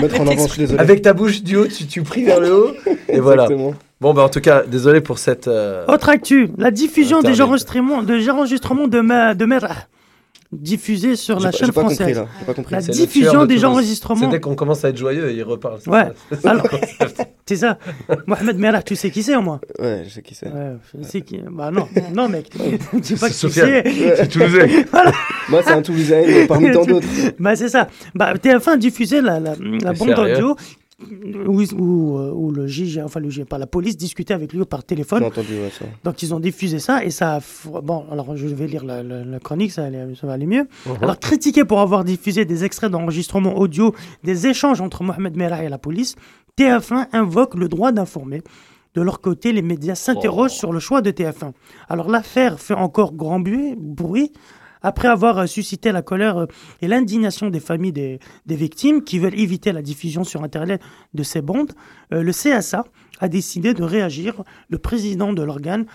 mettre en avant, je suis désolé. Avec ta bouche du haut, tu, tu pries vers le haut. Et voilà. Exactement. Bon, bah, en tout cas, désolé pour cette. euh, Autre actu, la diffusion Internet. des enregistrements de, des enregistrements de, ma, de Merah, diffusés sur la pas- chaîne pas française. compris, là. Pas compris. La diffusion de des enregistrements. C'est dès qu'on commence à être joyeux, il reparle. Ouais. Alors-. C'est ça. Mohamed Merah, tu sais qui c'est au moins Ouais, je sais qui c'est. Ouais, je sais qui. Bah non, non mec, tu sais pas qui Sofiane. c'est. C'est Toulousain. Voilà. Moi, c'est un Toulousain parmi tant d'autres. Bah c'est ça. Bah TF1 a diffusé la, la, la bande sérieux audio où, où, euh, où le juge, enfin le juge, pas la police discutait avec lui par téléphone. J'ai entendu ouais, ça. Donc ils ont diffusé ça et ça a... Bon, alors je vais lire la, la- la chronique, ça, allait- ça va aller mieux. Mhm. Alors critiqué pour avoir diffusé des extraits d'enregistrement audio des échanges entre Mohamed Merah et la police, TF1 invoque le droit d'informer. De leur côté, les médias s'interrogent sur le choix de TF1. Alors l'affaire fait encore grand bruit, bruit après avoir euh, suscité la colère euh, et l'indignation des familles des, victimes qui veulent éviter la diffusion sur Internet de ces bandes, euh, le CSA a décidé de réagir. Le président de l'organe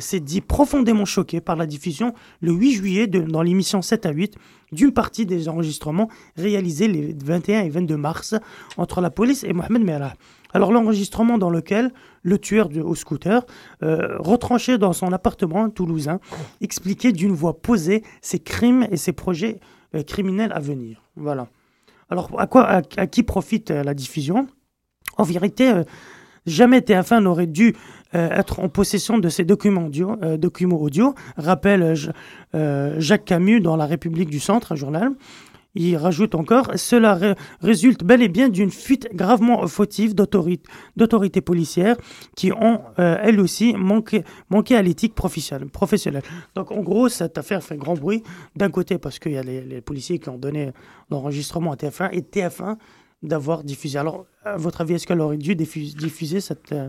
s'est dit profondément choqué par la diffusion le 8 juillet dans l'émission 7 à 8 d'une partie des enregistrements réalisés les 21 et 22 mars entre la police et Mohamed Merah. Alors l'enregistrement dans lequel le tueur de, au scooter, euh, retranché dans son appartement toulousain, expliquait d'une voix posée ses crimes et ses projets euh, criminels à venir. Voilà. Alors à, qui profite euh, la diffusion? En vérité, jamais TF1 n'aurait dû être en possession de ces documents audio, rappelle Jacques Camus dans La République du Centre, un journal. Il rajoute encore, cela ré- résulte bel et bien d'une fuite gravement fautive d'autorité d'autorités policières qui ont, euh, elles aussi, manqué, à l'éthique professionnelle. Donc, en gros, cette affaire fait grand bruit, d'un côté parce qu'il y a les, policiers qui ont donné l'enregistrement à TF1 et TF1 d'avoir diffusé. Alors, à votre avis, est-ce qu'elle aurait dû diffuser, diffuser cette, euh,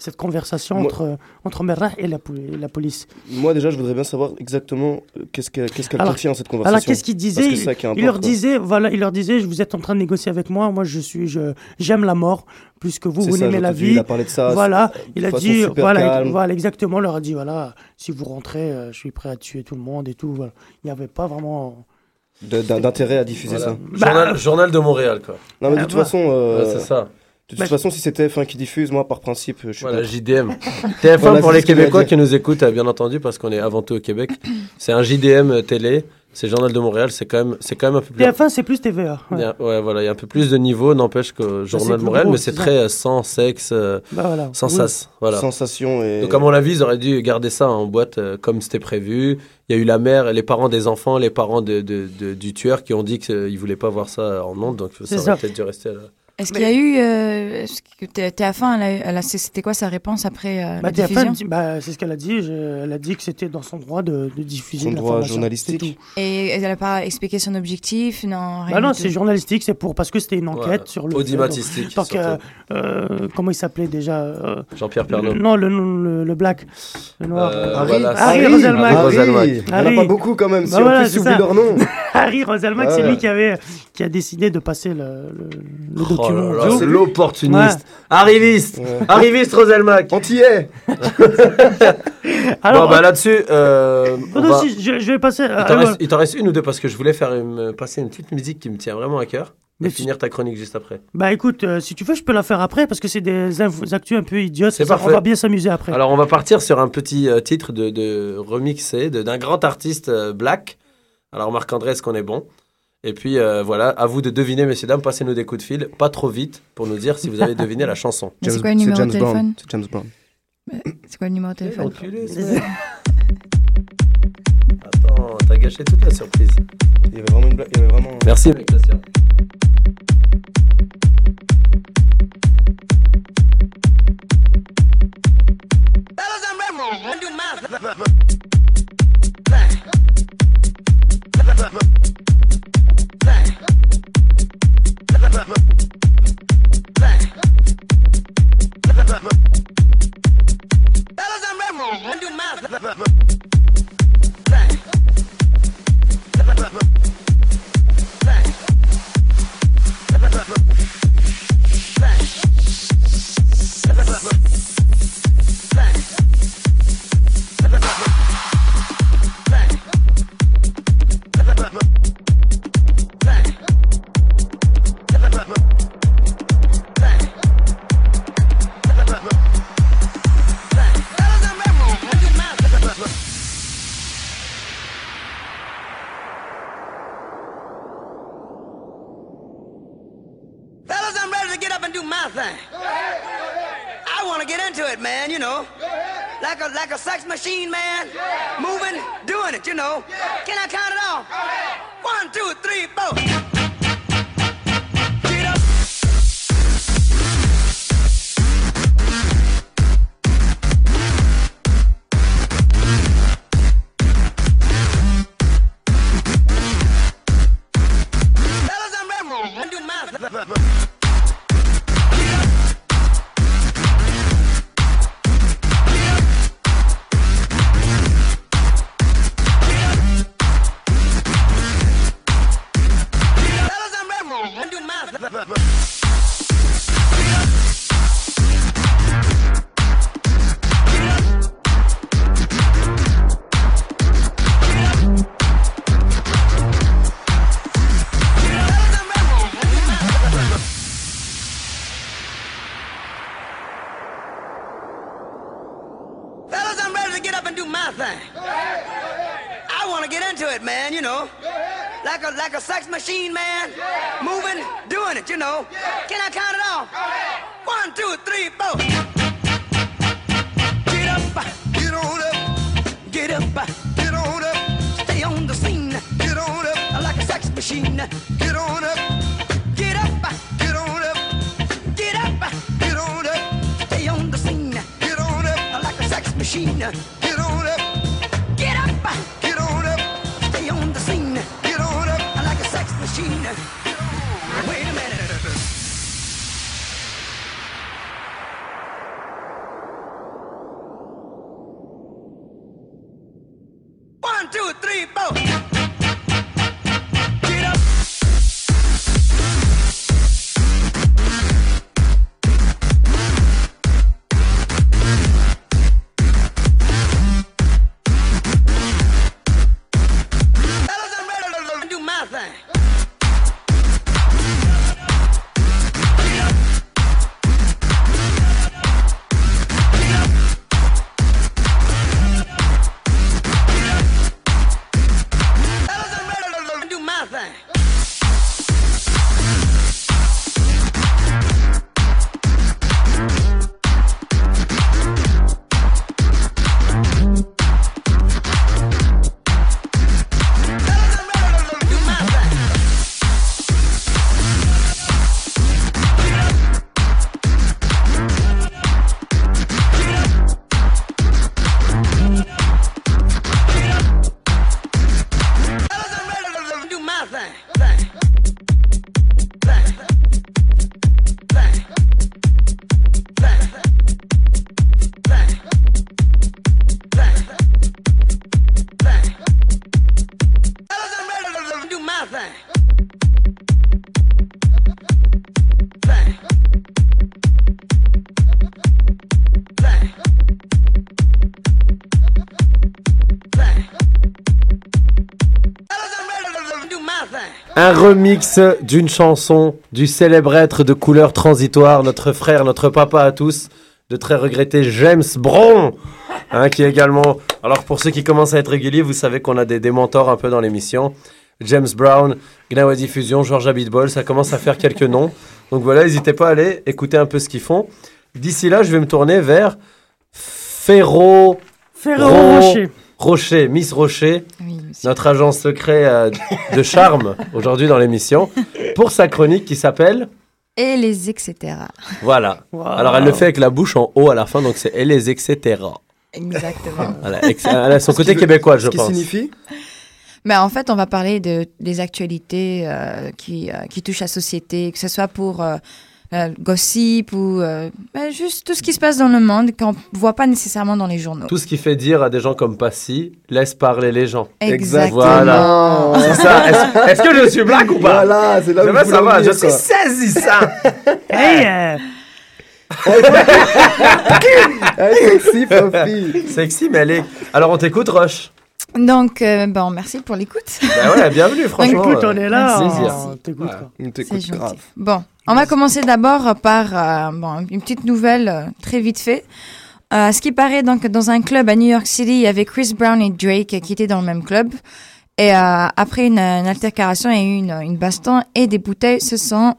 cette conversation Moi- entre, entre Merah et la, po- et la police Moi, déjà, je voudrais bien savoir exactement euh, qu'est-ce qu'elle qu'est-ce qu'elle Alors- contient, cette conversation. Alors qu'est-ce qu'il disait Parce que il, c'est ça qui il importe, leur disait, voilà, il leur disait, vous êtes en train de négocier avec moi, moi je suis, je, j'aime la mort plus que vous, vous n'aimez la vie. il a parlé de ça, Voilà, de il a dit, voilà, calme. voilà, exactement, il leur a dit, voilà, si vous rentrez, euh, je suis prêt à tuer tout le monde et tout. Voilà. Il n'y avait pas vraiment. D'intérêt à diffuser Voilà. ça. Journal, journal de Montréal, quoi. Non, mais de toute voilà. façon. euh, Ouais, c'est ça. De toute Bah, façon, si c'est TF1 qui diffuse, moi, par principe, je suis Voilà. JDM. TF1 Voilà, pour les Québécois qui nous écoutent, euh, bien entendu, parce qu'on est avant tout au Québec. C'est un JDM télé, c'est Journal de Montréal, c'est quand même, c'est quand même un peu plus. TF1, c'est plus TVA. Il y Ouais. a- ouais, voilà, il y a un peu plus de niveau, n'empêche que Journal de Montréal, gros, mais c'est très euh, sans sexe, euh, Bah, voilà. sans Oui. sas. Voilà. Sensation et. Donc, à mon avis, ils auraient dû garder ça en boîte euh, comme c'était prévu. Il y a eu la mère, les parents des enfants, les parents de, de- de- du tueur qui ont dit qu'ils ne voulaient pas voir ça en ondes, donc ça aurait peut-être dû rester là. Est-ce qu'il y a eu. euh, est-ce que T- TF1, elle a, elle a- c'était quoi sa réponse après euh, Bah, la TF1, diffusion? bah, c'est ce qu'elle a dit. je- elle a dit que c'était dans son droit de, de diffuser Son droit journalistique. Et elle n'a pas expliqué son objectif Non, rien Bah non, c'est journalistique, c'est pour parce que c'était une enquête Ouais, sur le. audimatistique, Donc, euh, euh, comment il s'appelait déjà euh, Jean-Pierre Pernaut. Non, le, le, le black, le noir. Euh, Harry, voilà, Harry c'est- Roselmack. Harry. Il n'y en a Harry. pas beaucoup quand même. Si Bah voilà, oublies ça. leur nom. Harry Roselmack, Ah c'est lui qui avait qui a décidé de passer le, document. Là là, audio. c'est l'opportuniste. Ouais. Arriviste. Ouais. Arriviste, Roselmack. Antillais Alors, bon, bah là-dessus, euh, on Pardon, va- si, je, je vais passer. il t'en reste, une ou deux parce que je voulais faire une- passer une petite musique qui me tient vraiment à cœur et Mais finir ta chronique juste après. Bah écoute, euh, si tu veux, je peux la faire après parce que c'est des actus un peu idiotes. C'est. On va bien s'amuser après. Alors, on va partir sur un petit euh, titre de, de remixé de- d'un grand artiste euh, black. Alors, Marc-André, est-ce qu'on est bon? Et puis, euh, voilà, à vous de deviner, messieurs, dames, passez-nous des coups de fil, pas trop vite, pour nous dire si vous avez deviné la chanson. Mais c'est quoi le numéro de téléphone C'est James Brown. C'est quoi le numéro de téléphone Enculé, mec. Attends, t'as gâché toute la surprise. Il y avait vraiment une blague. Il y avait vraiment. Merci, mec, Blah, blah, blah. Machine, get on up. Get up, get on up, get up, get on up. Stay on the scene, get on up. Like a sex machine, Un remix d'une chanson du célèbre être de couleur transitoire, notre frère, notre papa à tous, de très regretté James Brown, hein, qui est également... Alors pour ceux qui commencent à être réguliers, vous savez qu'on a des, des mentors un peu dans l'émission. James Brown, Gnawa Diffusion, George Abitbol, ça commence à faire quelques noms. Donc voilà, n'hésitez pas à aller écouter un peu ce qu'ils font. D'ici là, je vais me tourner vers Ferro... Ferro Ro- Rocher. Rocher, Miss Rocher, notre agent secret euh, de charme aujourd'hui dans l'émission, pour sa chronique qui s'appelle... Et les etc. Voilà. Alors elle le fait avec la bouche en haut à la fin, donc c'est elle les etc. Exactement. Voilà, ex- elle a son côté québécois, je pense. Mais en fait, on va parler de, des actualités euh, qui, euh, qui touchent la société, que ce soit pour euh, gossip ou euh, ben, juste tout ce qui se passe dans le monde qu'on ne voit pas nécessairement dans les journaux. Tout ce qui fait dire à des gens comme Passy, laisse parler les gens. Exactement. Voilà. Ça. Est-ce que je suis blague ou pas? Voilà, c'est là où Ça je ça va, je suis quoi. saisissant. Hey, euh, sexy, Fofi. Sexy, mais elle est... Alors on t'écoute, Roche. Donc, euh, bon, merci pour l'écoute. Bah ouais, bienvenue, franchement. écoute, on est là, Merci. on- t'écoute. grave. Bon, on va commencer d'abord par euh, une petite nouvelle euh, très vite fait. Euh, ce qui paraît, donc, dans un club à New York City, il y avait Chris Brown et Drake qui étaient dans le même club. Et après une, une altercation et une, une baston et des bouteilles se sont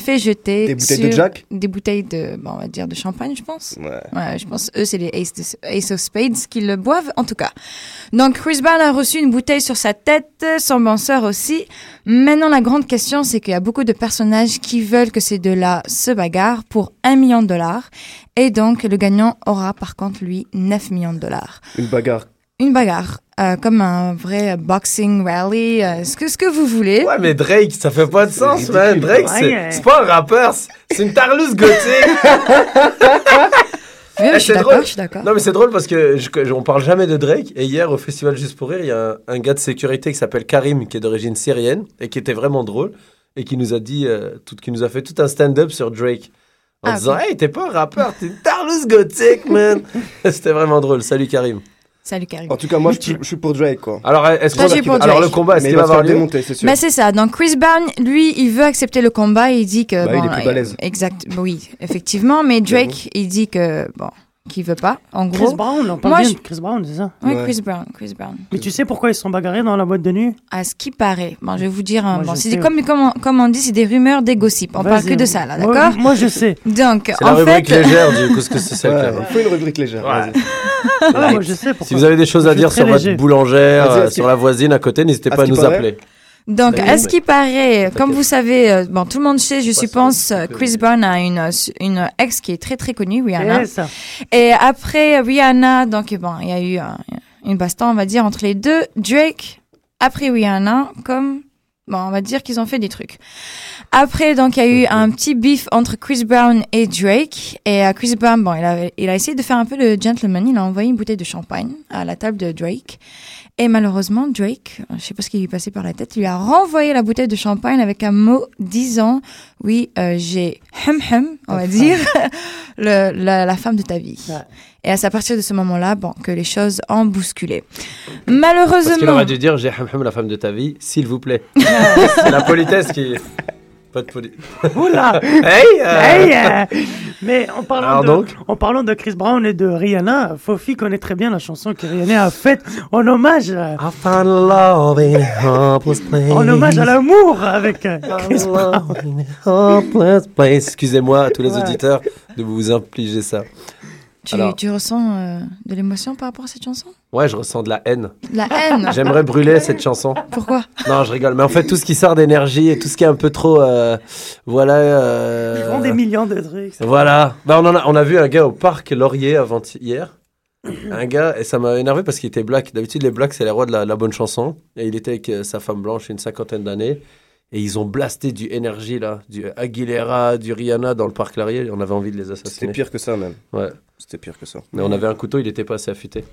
fait jeter. Des bouteilles sur- de Jack Des bouteilles de, bon, on va dire, de champagne, je pense. Ouais. Ouais, je pense eux c'est les Ace, de- Ace of Spades qui le boivent en tout cas. Donc Chris Brown a reçu une bouteille sur sa tête, son penseur aussi. Maintenant la grande question c'est qu'il y a beaucoup de personnages qui veulent que ces deux-là se bagarrent pour un million de dollars et donc le gagnant aura par contre lui 9 millions de dollars. Une bagarre. Une bagarre euh, comme un vrai boxing rally, euh, ce que ce que vous voulez. Ouais, mais Drake, ça fait pas de sens, man. Drake, c'est pas un rappeur, c'est- une tarlouse gothique. Oui, Eh, je suis c'est d'accord, drôle. je suis d'accord. Non, mais c'est drôle parce que je, on parle jamais de Drake. Et hier, au festival Juste pour Rire, il y a un, un gars de sécurité qui s'appelle Karim, qui est d'origine syrienne et qui était vraiment drôle et qui nous a dit, euh, tout, qui nous a fait tout un stand-up sur Drake. En Ah, disant, hey, t'es pas un rappeur, t'es une tarlouse gothique, man. C'était vraiment drôle. Salut Karim. Salut Karim. En tout cas, moi, je, suis- je suis pour Drake, quoi. Alors, est-ce pour alors le combat, est-ce qu'il il va avoir lieu démonter, c'est sûr. Mais c'est ça. Donc Chris Brown, lui, il veut accepter le combat. Il dit que Bah, il bon, est plus balèze. Exact. Oui, effectivement. Mais Drake, il dit que bon, qui veut pas. En gros. Chris Brown, on parle Moi, bien je- de Chris Brown, c'est ça? Oui, Chris Brown, Chris Brown. Mais tu sais pourquoi ils se sont bagarrés dans la boîte de nuit? À ce qui paraît, bon, je vais vous dire, un- Moi, bon, c'est des- comme, comme, on, comme on dit, c'est des rumeurs, des gossips. On parle que de ça, là, d'accord? moi, je sais. Donc, C'est la en rubrique fait, légère du Couscous social Ouais, club. il faut une rubrique légère. vas-y. Ah, moi, je sais pourquoi. Si vous avez des choses à dire sur votre léger. boulangère, Vas-y, euh, sur que- la voisine à côté, n'hésitez pas à ce nous appeler. Donc, Oui, à ce qui paraît, comme vous savez, euh, bon, tout le monde sait, je suppose, euh, Chris Brown a une, euh, une ex qui est très très connue, Rihanna. Et après Rihanna, donc bon, il y a eu euh, une baston, on va dire, entre les deux. Drake, après Rihanna, comme, bon, on va dire qu'ils ont fait des trucs. Après, donc, il y a eu un petit beef entre Chris Brown et Drake. Et euh, Chris Brown, bon, il a, il a essayé de faire un peu le gentleman. Il a envoyé une bouteille de champagne à la table de Drake. Et malheureusement, Drake, je sais pas ce qui lui est passé par la tête, lui a renvoyé la bouteille de champagne avec un mot disant, oui, euh, j'ai hum hum, on va dire, le, la, la femme de ta vie. Et c'est à partir de ce moment-là, bon, que les choses ont bousculé. Parce qu'il Malheureusement, aurait dû dire j'ai hum hum la femme de ta vie, s'il vous plaît. C'est la politesse qui. Pas de politesse. Oula Hey, euh, Hey, euh, Mais en parlant, Alors de, donc? en parlant de Chris Brown et de Rihanna, Fofi connaît très bien la chanson que Rihanna a faite en hommage, à- I found love in a hopeless place. en hommage à l'amour avec euh, Chris Brown. Excusez-moi à tous les auditeurs de vous infliger ça. Tu, Alors. tu ressens euh, de l'émotion par rapport à cette chanson? Ouais, je ressens de la haine. La haine? J'aimerais brûler cette chanson. Pourquoi? Non, je rigole. Mais en fait, tout ce qui sort d'énergie et tout ce qui est un peu trop. euh, voilà. euh, Ils font des millions de trucs. Voilà. Bah, on, en a, on a vu un gars au parc Laurier avant-hier. Un gars, et ça m'a énervé parce qu'il était black. D'habitude, les blacks, c'est les rois de la, la bonne chanson. Et il était avec sa femme blanche, une cinquantaine d'années. Et ils ont blasté du énergie, là. Du Aguilera, du Rihanna dans le parc Laurier. On avait envie de les assassiner. C'était pire que ça, même. Ouais. C'était pire que ça. Mais on avait un couteau, il n'était pas assez affûté.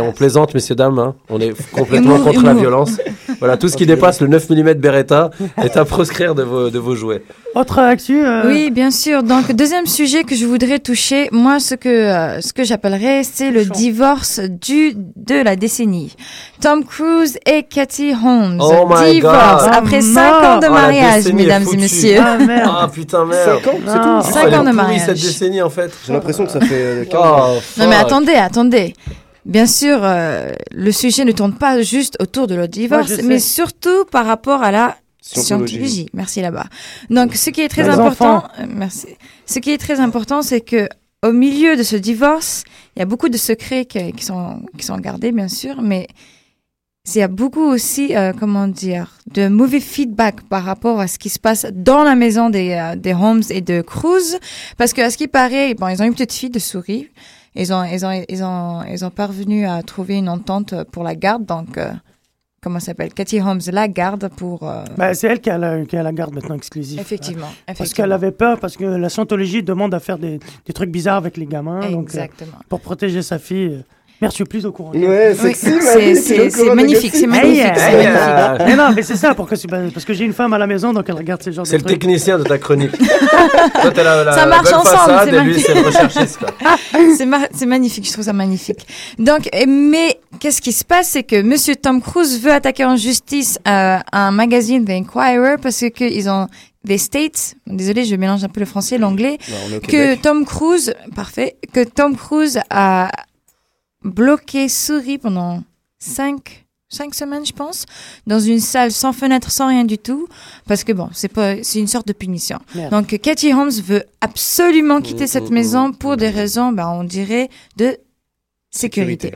On plaisante, messieurs, dames. hein. On est complètement Humour, contre la violence. Voilà, tout ce qui dépasse le 9 mm Beretta est à proscrire de vos, de vos jouets. Autre actu euh, Oui, bien sûr. Donc, deuxième sujet que je voudrais toucher, moi, ce que, euh, ce que j'appellerais, c'est le divorce du, de la décennie. Tom Cruise et Cathy Holmes. Oh my divorce God. après Ah, cinq ans de Oh, mariage, mesdames et messieurs. Ah merde. Ah putain, merde. Cinq ans, c'est Non. tout. Cinq Elle est ans de mariage. cette décennie, en fait. J'ai l'impression que ça fait euh, 15 ans. Oh, Non, mais attendez, attendez. Bien sûr, euh, le sujet ne tourne pas juste autour de leur divorce, Ouais, mais surtout par rapport à la Scientologie. Merci là-bas. Donc, ce qui est très Les important, euh, merci. Ce qui est très important, c'est que au milieu de ce divorce, il y a beaucoup de secrets qui, qui sont qui sont gardés, bien sûr, mais il y a beaucoup aussi, euh, comment dire, de mauvais feedback par rapport à ce qui se passe dans la maison des, euh, des Holmes et de Cruz. Parce que, à ce qui paraît, bon, ils ont une petite fille de souris. Ils ont, ils ont, ils ont, ils ont parvenu à trouver une entente pour la garde. Donc, euh, comment ça s'appelle? Cathy Holmes la garde pour, euh, Bah, c'est elle qui a, la, qui a la garde maintenant exclusive. effectivement, Parce effectivement. qu'elle avait peur, parce que la Scientologie demande à faire des, des trucs bizarres avec les gamins. Donc, euh, Exactement. pour protéger sa fille. Merde, je suis plus au courant. Ouais, Oui, sexy, c'est- magnifique, c'est magnifique, Hey, c'est hey, magnifique. Mais non, mais c'est ça, pour que, parce que j'ai une femme à la maison, donc elle regarde ces genres de C'est le trucs. technicien de ta chronique. Toi, t'as la, la, Ça marche ensemble, c'est magnifique. c'est ma- magnifique, je trouve ça magnifique. Donc, mais qu'est-ce qui se passe, c'est que Monsieur Tom Cruise veut attaquer en justice euh, un magazine, The Inquirer, parce que ils ont des states. Désolé, je mélange un peu le français et l'anglais. Que. Tom Cruise, parfait, que Tom Cruise a bloqué Souris pendant cinq, cinq semaines, je pense, dans une salle sans fenêtre, sans rien du tout, parce que bon, c'est pas, c'est une sorte de punition. Merde. Donc, Cathy Holmes veut absolument quitter Mm, cette mm, maison mm, pour des raisons, ben, on dirait, de sécurité. Sécurité.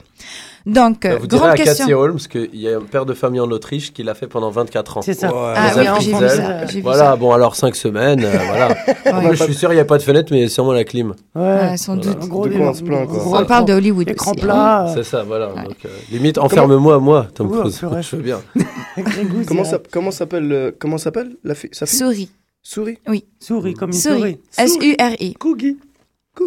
Donc, euh, Bah, vous direz grande à question. Cathy Holmes qu'il y a un père de famille en Autriche qui l'a fait pendant 24 ans. C'est ça. Ouais. Ah oui, j'ai vu ça. zèle. j'ai vu Voilà, ça. bon, alors 5 semaines, euh, voilà. En Ouais. plus, je suis sûr, il n'y a pas de fenêtre, mais sûrement la clim. Ouais. sans doute. Gros De quoi on se plaint, quoi. On parle de Hollywood Écran aussi. plat. euh, C'est ça, voilà. Donc, euh, limite, enferme-moi, moi, Tom Cruise. Je veux bien. Comment euh, s'appelle euh, comment s'appelle la fille sa fille? Souris. Souris? Souris, comme une Souris. souris. S-U-R-I. Cookie.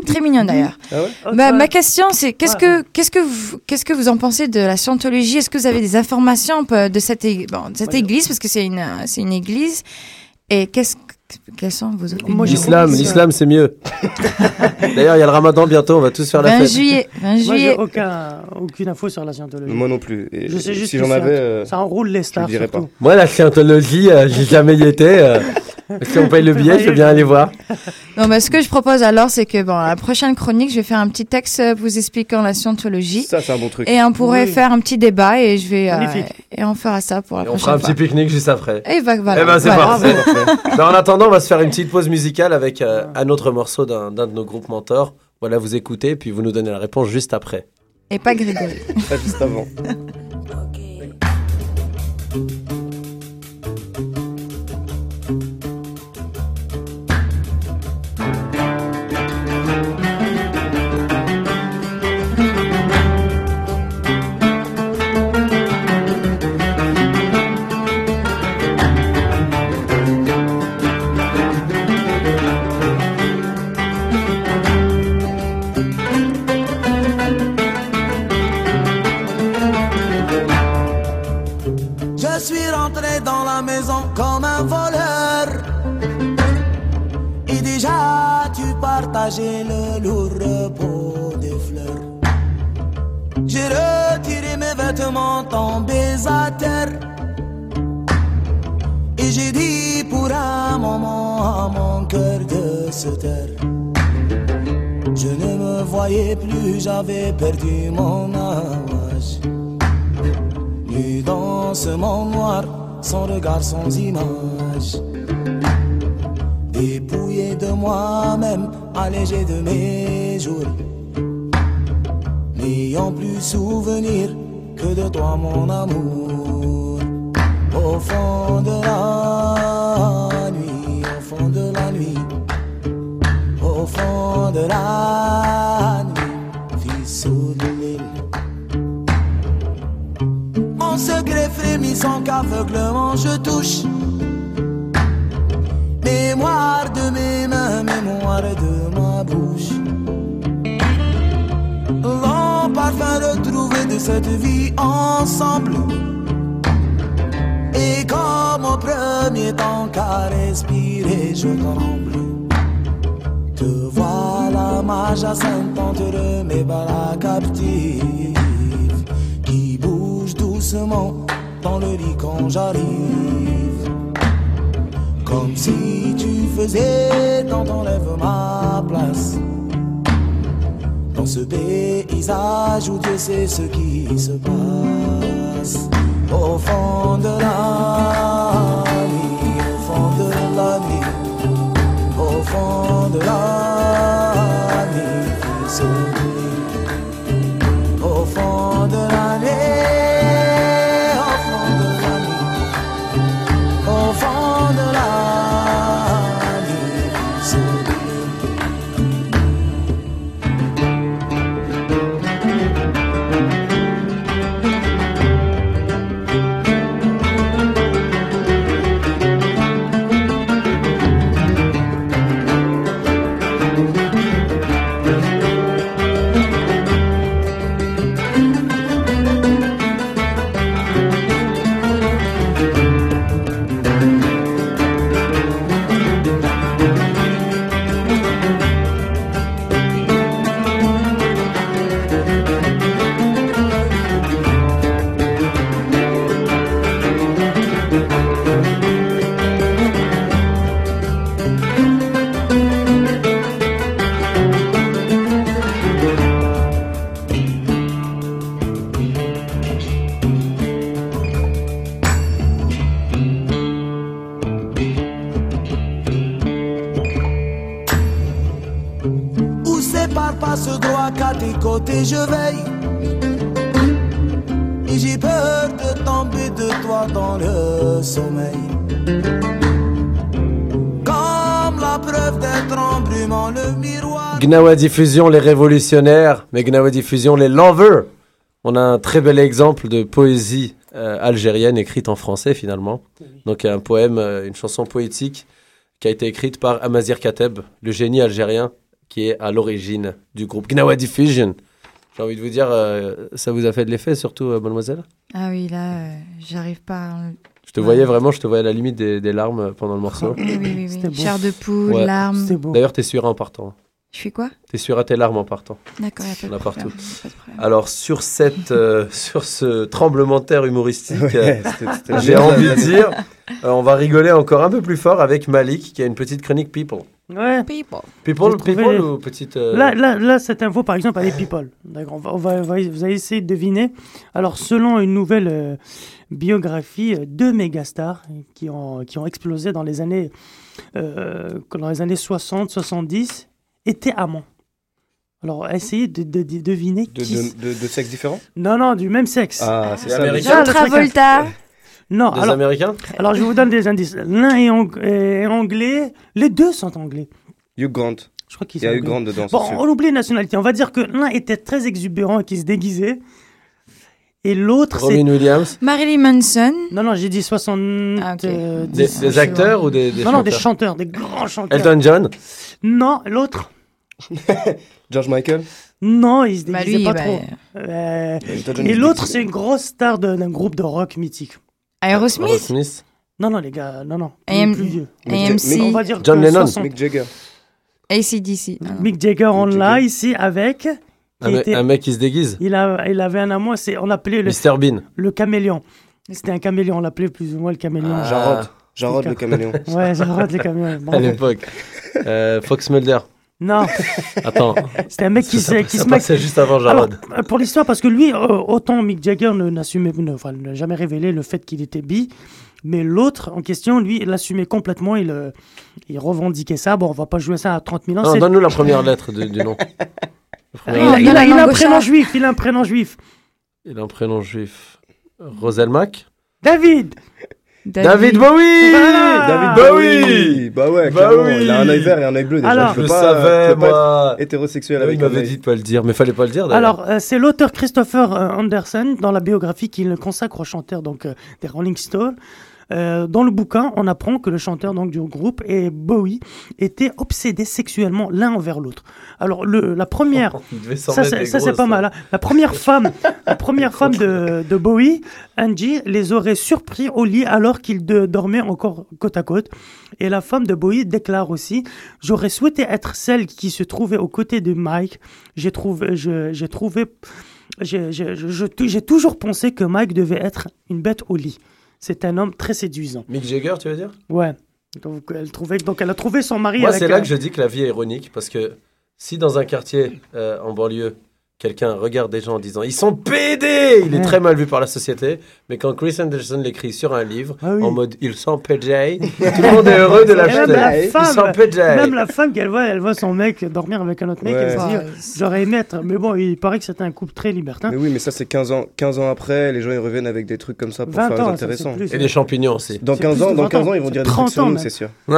Très mignon d'ailleurs. Ah ouais Oh, Bah, ma question, c'est qu'est-ce Ouais. que qu'est-ce que vous qu'est-ce que vous en pensez de la scientologie? Est-ce que vous avez des informations euh, de cette ég- bon, de cette église? Parce que c'est une c'est une église et qu'est-ce que- quelles sont vos opinions? L'islam, l'islam, c'est mieux. D'ailleurs, il y a le ramadan bientôt, on va tous faire la 20 fête. juillet, 20 Moi, j'ai juillet. aucun, aucune info sur la scientologie. Moi non plus. Et Je sais juste si que j'en ça- avais euh, Ça enroule les stars, dirais surtout. Moi, la scientologie, euh, j'ai jamais y été. euh, Si on paye le billet, je veux bien aller voir. Non, mais ce que je propose alors, c'est que bon, la prochaine chronique, je vais faire un petit texte euh, vous expliquant la scientologie. Ça, c'est un bon truc. Et on pourrait Oui. faire un petit débat et je vais euh, Magnifique. et on fera ça pour la Et on prochaine fera un fois. petit pique-nique juste après. Et bah, voilà. Eh ben, c'est Voilà. parfait. Ben, en attendant, on va se faire une petite pause musicale avec euh, un autre morceau d'un d'un de nos groupes mentors. Voilà, vous écoutez, puis vous nous donnez la réponse juste après. Et pas Grégory. Ça, juste avant. Partageais le lourd repos des fleurs. J'ai retiré mes vêtements tombés à terre. Et j'ai dit pour un moment à mon cœur de se taire. Je ne me voyais plus, j'avais perdu mon âge. Nu dans ce monde noir, son regard sans image. Dépouillé de moi-même, allégé de mes jours. N'ayant plus souvenir que de toi, mon amour. Au fond de la nuit, au fond de la nuit, au fond de la nuit, fils de l'île. Mon secret frémit sans qu'aveuglement je touche. Mémoire de mes mains, mémoire de ma bouche. Long parfum retrouvé de cette vie ensemble. Et comme au premier temps qu'à respirer, je tremble. Te voilà, ma jacinthe, entre mes bras captifs qui bouge doucement dans le lit quand j'arrive. Faisais ton rêve ma place. Dans ce paysage où Dieu sait ce qui se passe. Au fond de la nuit, au fond de la nuit, au fond de la nuit. Côtés je veille Et j'ai peur de tomber de toi dans le sommeil Comme la preuve d'être embrumant le miroir Gnawa Diffusion, les révolutionnaires, mais Gnawa Diffusion, les lovers. On a un très bel exemple de poésie euh, algérienne écrite en français finalement. Donc un poème, euh, une chanson poétique qui a été écrite par Amazir Kateb, le génie algérien qui est à l'origine du groupe Gnawa Diffusion. J'ai envie de vous dire, euh, ça vous a fait de l'effet surtout, euh, mademoiselle? Ah oui, là, euh, j'arrive pas. à- Je te voyais vraiment, je te voyais à la limite des, des larmes pendant le morceau. Oui, oui, oui. Oui. Chair de poule, Ouais. larmes. D'ailleurs, t'es sûr en partant. Je suis quoi? T'es sûr à tes larmes en partant. D'accord, il On a a pas de partout. problème. pas de problème. Alors sur cette, euh, sur ce tremblement de terre humoristique, Ouais, j'ai envie de dire, Euh, on va rigoler encore un peu plus fort avec Malik qui a une petite chronique People. Ouais. People. People, J'ai trouvé- people ou petite. euh, Là, là, là, cette info, par exemple, elle est people. D'accord, on va, on va- on va- vous allez essayer de deviner. Alors, selon une nouvelle euh, biographie, euh, deux mégastars qui ont, qui ont explosé dans les années, euh, dans les années 60, 70 étaient amants. Alors, essayez de, de- de deviner De, qui. de, de, de sexe différent Non, non, du même sexe. Ah, c'est Des ça. John le truc, Travolta. Non, Des alors, Américains alors je vous donne des indices. L'un est, ang- est anglais, les deux sont anglais. Hugh Grant. Je crois qu'ils Il y a Hugh. Grant dedans, Bon, on oublie les nationalités. On va dire que l'un était très exubérant et qui se déguisait. Et l'autre, c'est. Robin Williams Marilyn Manson. Non, non, j'ai dit 70. Ah, euh, Des, 10. des acteurs ou des, des non, non, des chanteurs des grands chanteurs. Elton John Non, l'autre. George Michael Non, il se Bah, déguisait lui, pas bah, trop. Euh, John, et l'autre, c'est une grosse star d'un groupe de rock mythique. Aerosmith. Aerosmith Non, non, les gars, non, non. AM plus vieux. AMC. On va dire John Lennon. 60. Mick Jagger. ACDC. Ah, non. Mick Jagger, on l'a ici avec. un, était- mec qui se déguise il, a, il avait un amour, c'est, on appelait le, Mr Bean. le caméléon. C'était un caméléon, on l'appelait plus ou moins le caméléon. Ah. Jarod. Jarod le caméléon. Ouais, j'arrête les caméléons. À l'époque. Euh, Fox Mulder. Non, Attends. c'était un mec qui, ça, s'est- qui ça se passait juste avant Jarod. euh, pour l'histoire, parce que lui, euh, autant Mick Jagger n'assumait, enfin, n'a jamais révélé le fait qu'il était bi, mais l'autre en question, lui, il l'assumait complètement, il, euh, il revendiquait ça. Bon, on va pas jouer ça à 30 000 ans. Donne-nous la première lettre de- du nom. Il, a, il a- Non, il a un prénom juif, il a un prénom juif. Il a un prénom juif. Roselmack? David David Bowie Voilà. David Bowie Bah ouais, Bah clairement. oui. Il a un œil vert et un œil bleu déjà. Alors- je Je pas, savais, je peux pas moi. hétérosexuel oui, avec Il m'avait dit de pas le dire, mais fallait pas le dire d'ailleurs. Alors, euh, c'est l'auteur Christopher euh, Anderson dans la biographie qu'il consacre au chanteur donc, euh, des Rolling Stones. Euh, dans le bouquin, on apprend que le chanteur donc, du groupe et Bowie étaient obsédés sexuellement l'un envers l'autre. Alors, le, la première, s'en ça c'est pas hein. mal. hein. La première femme, la première femme de, de Bowie, Angie, les aurait surpris au lit alors qu'ils dormaient encore côte à côte. Et la femme de Bowie déclare aussi J'aurais souhaité être celle qui se trouvait aux côtés de Mike. J'ai trouvé, j'ai trouvé, j'ai toujours pensé que Mike devait être une bête au lit. C'est un homme très séduisant. Mick Jagger, tu veux dire? Ouais. Donc elle trouvait, donc elle a trouvé son mari. Moi, c'est là un- que je dis que la vie est ironique parce que si dans un quartier euh, en banlieue, quelqu'un regarde des gens en disant ils sont pédés, il est très mal vu par la société. Mais quand Chris Anderson l'écrit sur un livre Ah oui. en mode ils sont pédés, tout le monde est heureux de Et même la l'acheter. Ils sont pédés. même la femme qu'elle voit, elle voit son mec dormir avec un autre mec, Ouais. elle se dit, j'aurais aimé être. Mais bon, il paraît que c'était un couple très libertin. Mais oui, mais ça c'est 15 ans, 15 ans après, les gens ils reviennent avec des trucs comme ça pour 20 faire ans, intéressants. c'est plus. Et des champignons aussi. Dans C'est 15 plus ans, dans 20 15 ans, ans, ils vont c'est dire des 30 trucs sur ans, nous, c'est sûr. oh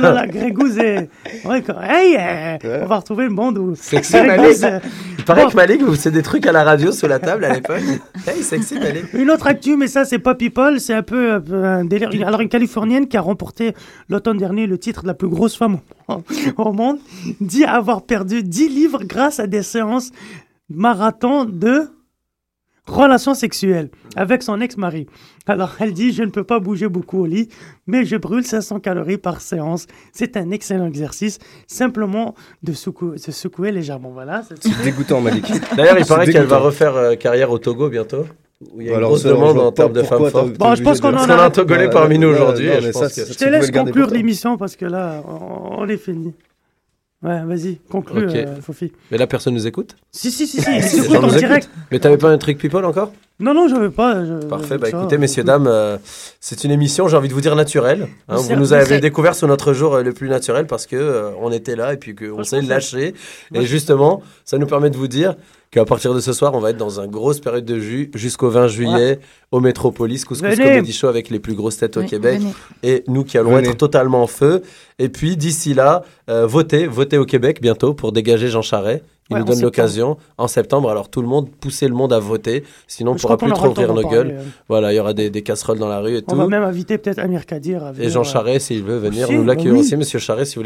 là là, Grégouze est. Ouais, quoi. Hey, euh, Ouais. on va retrouver le monde où. Euh, Il paraît Bon. que Malik vous faisait des trucs à la radio sous la table à l'époque. hey, sexy Malik. Une autre actu, mais ça, c'est pas people, c'est un peu, un peu un délire. Alors, une Californienne qui a remporté l'automne dernier le titre de la plus grosse femme au- au monde dit avoir perdu 10 livres grâce à des séances marathon de relations sexuelles avec son ex-mari. Alors, elle dit Je ne peux pas bouger beaucoup au lit, mais je brûle 500 calories par séance. C'est un excellent exercice, simplement de, secou- se secouer légèrement. Voilà. c'est- dégoûtant, Malik. D'ailleurs, il paraît qu'elle va refaire euh, carrière au Togo bientôt. Où il y a une grosse demande en termes de femmes fortes. Bon, je pense qu'on en a a- un Togolais parmi nous aujourd'hui. je te laisse conclure l'émission parce que là, on, on est fini. Ouais, vas-y, conclue, Ok. euh, Fofi. Mais là, personne nous écoute. Si, si, si, si, Les ils gens s'écoutent en nous écoutent. direct. Mais t'avais pas un trick people encore? Non, non, je veux pas. je- Parfait. Bah ça, écoutez, euh, messieurs, dames, euh, c'est une émission, j'ai envie de vous dire naturelle. hein. C'est- vous nous c'est- avez découvert sur notre jour euh, le plus naturel parce que euh, on était là et puis qu'on s'est lâché. Et justement, ça nous permet de vous dire qu'à partir de ce soir, on va être dans une grosse période de jus jusqu'au 20 juillet au Métropolis Couscous Venez. Comedy Show avec les plus grosses têtes au Oui, Québec. venez. Et nous qui allons Venez. être totalement en feu. Et puis d'ici là, euh, votez, votez au Québec bientôt pour dégager Jean Charest. Il Ouais, nous donne l'occasion en septembre. Alors tout le monde, poussez le monde à voter. Sinon, on ne pourra plus trop ouvrir nos gueules. euh. Voilà, il y aura des, des casseroles dans la rue et On tout. va même inviter peut-être Amir Kadir à Et Jean euh, Charest, s'il veut venir, aussi, nous bah l'accueillons oui. aussi. Monsieur Charest, si vous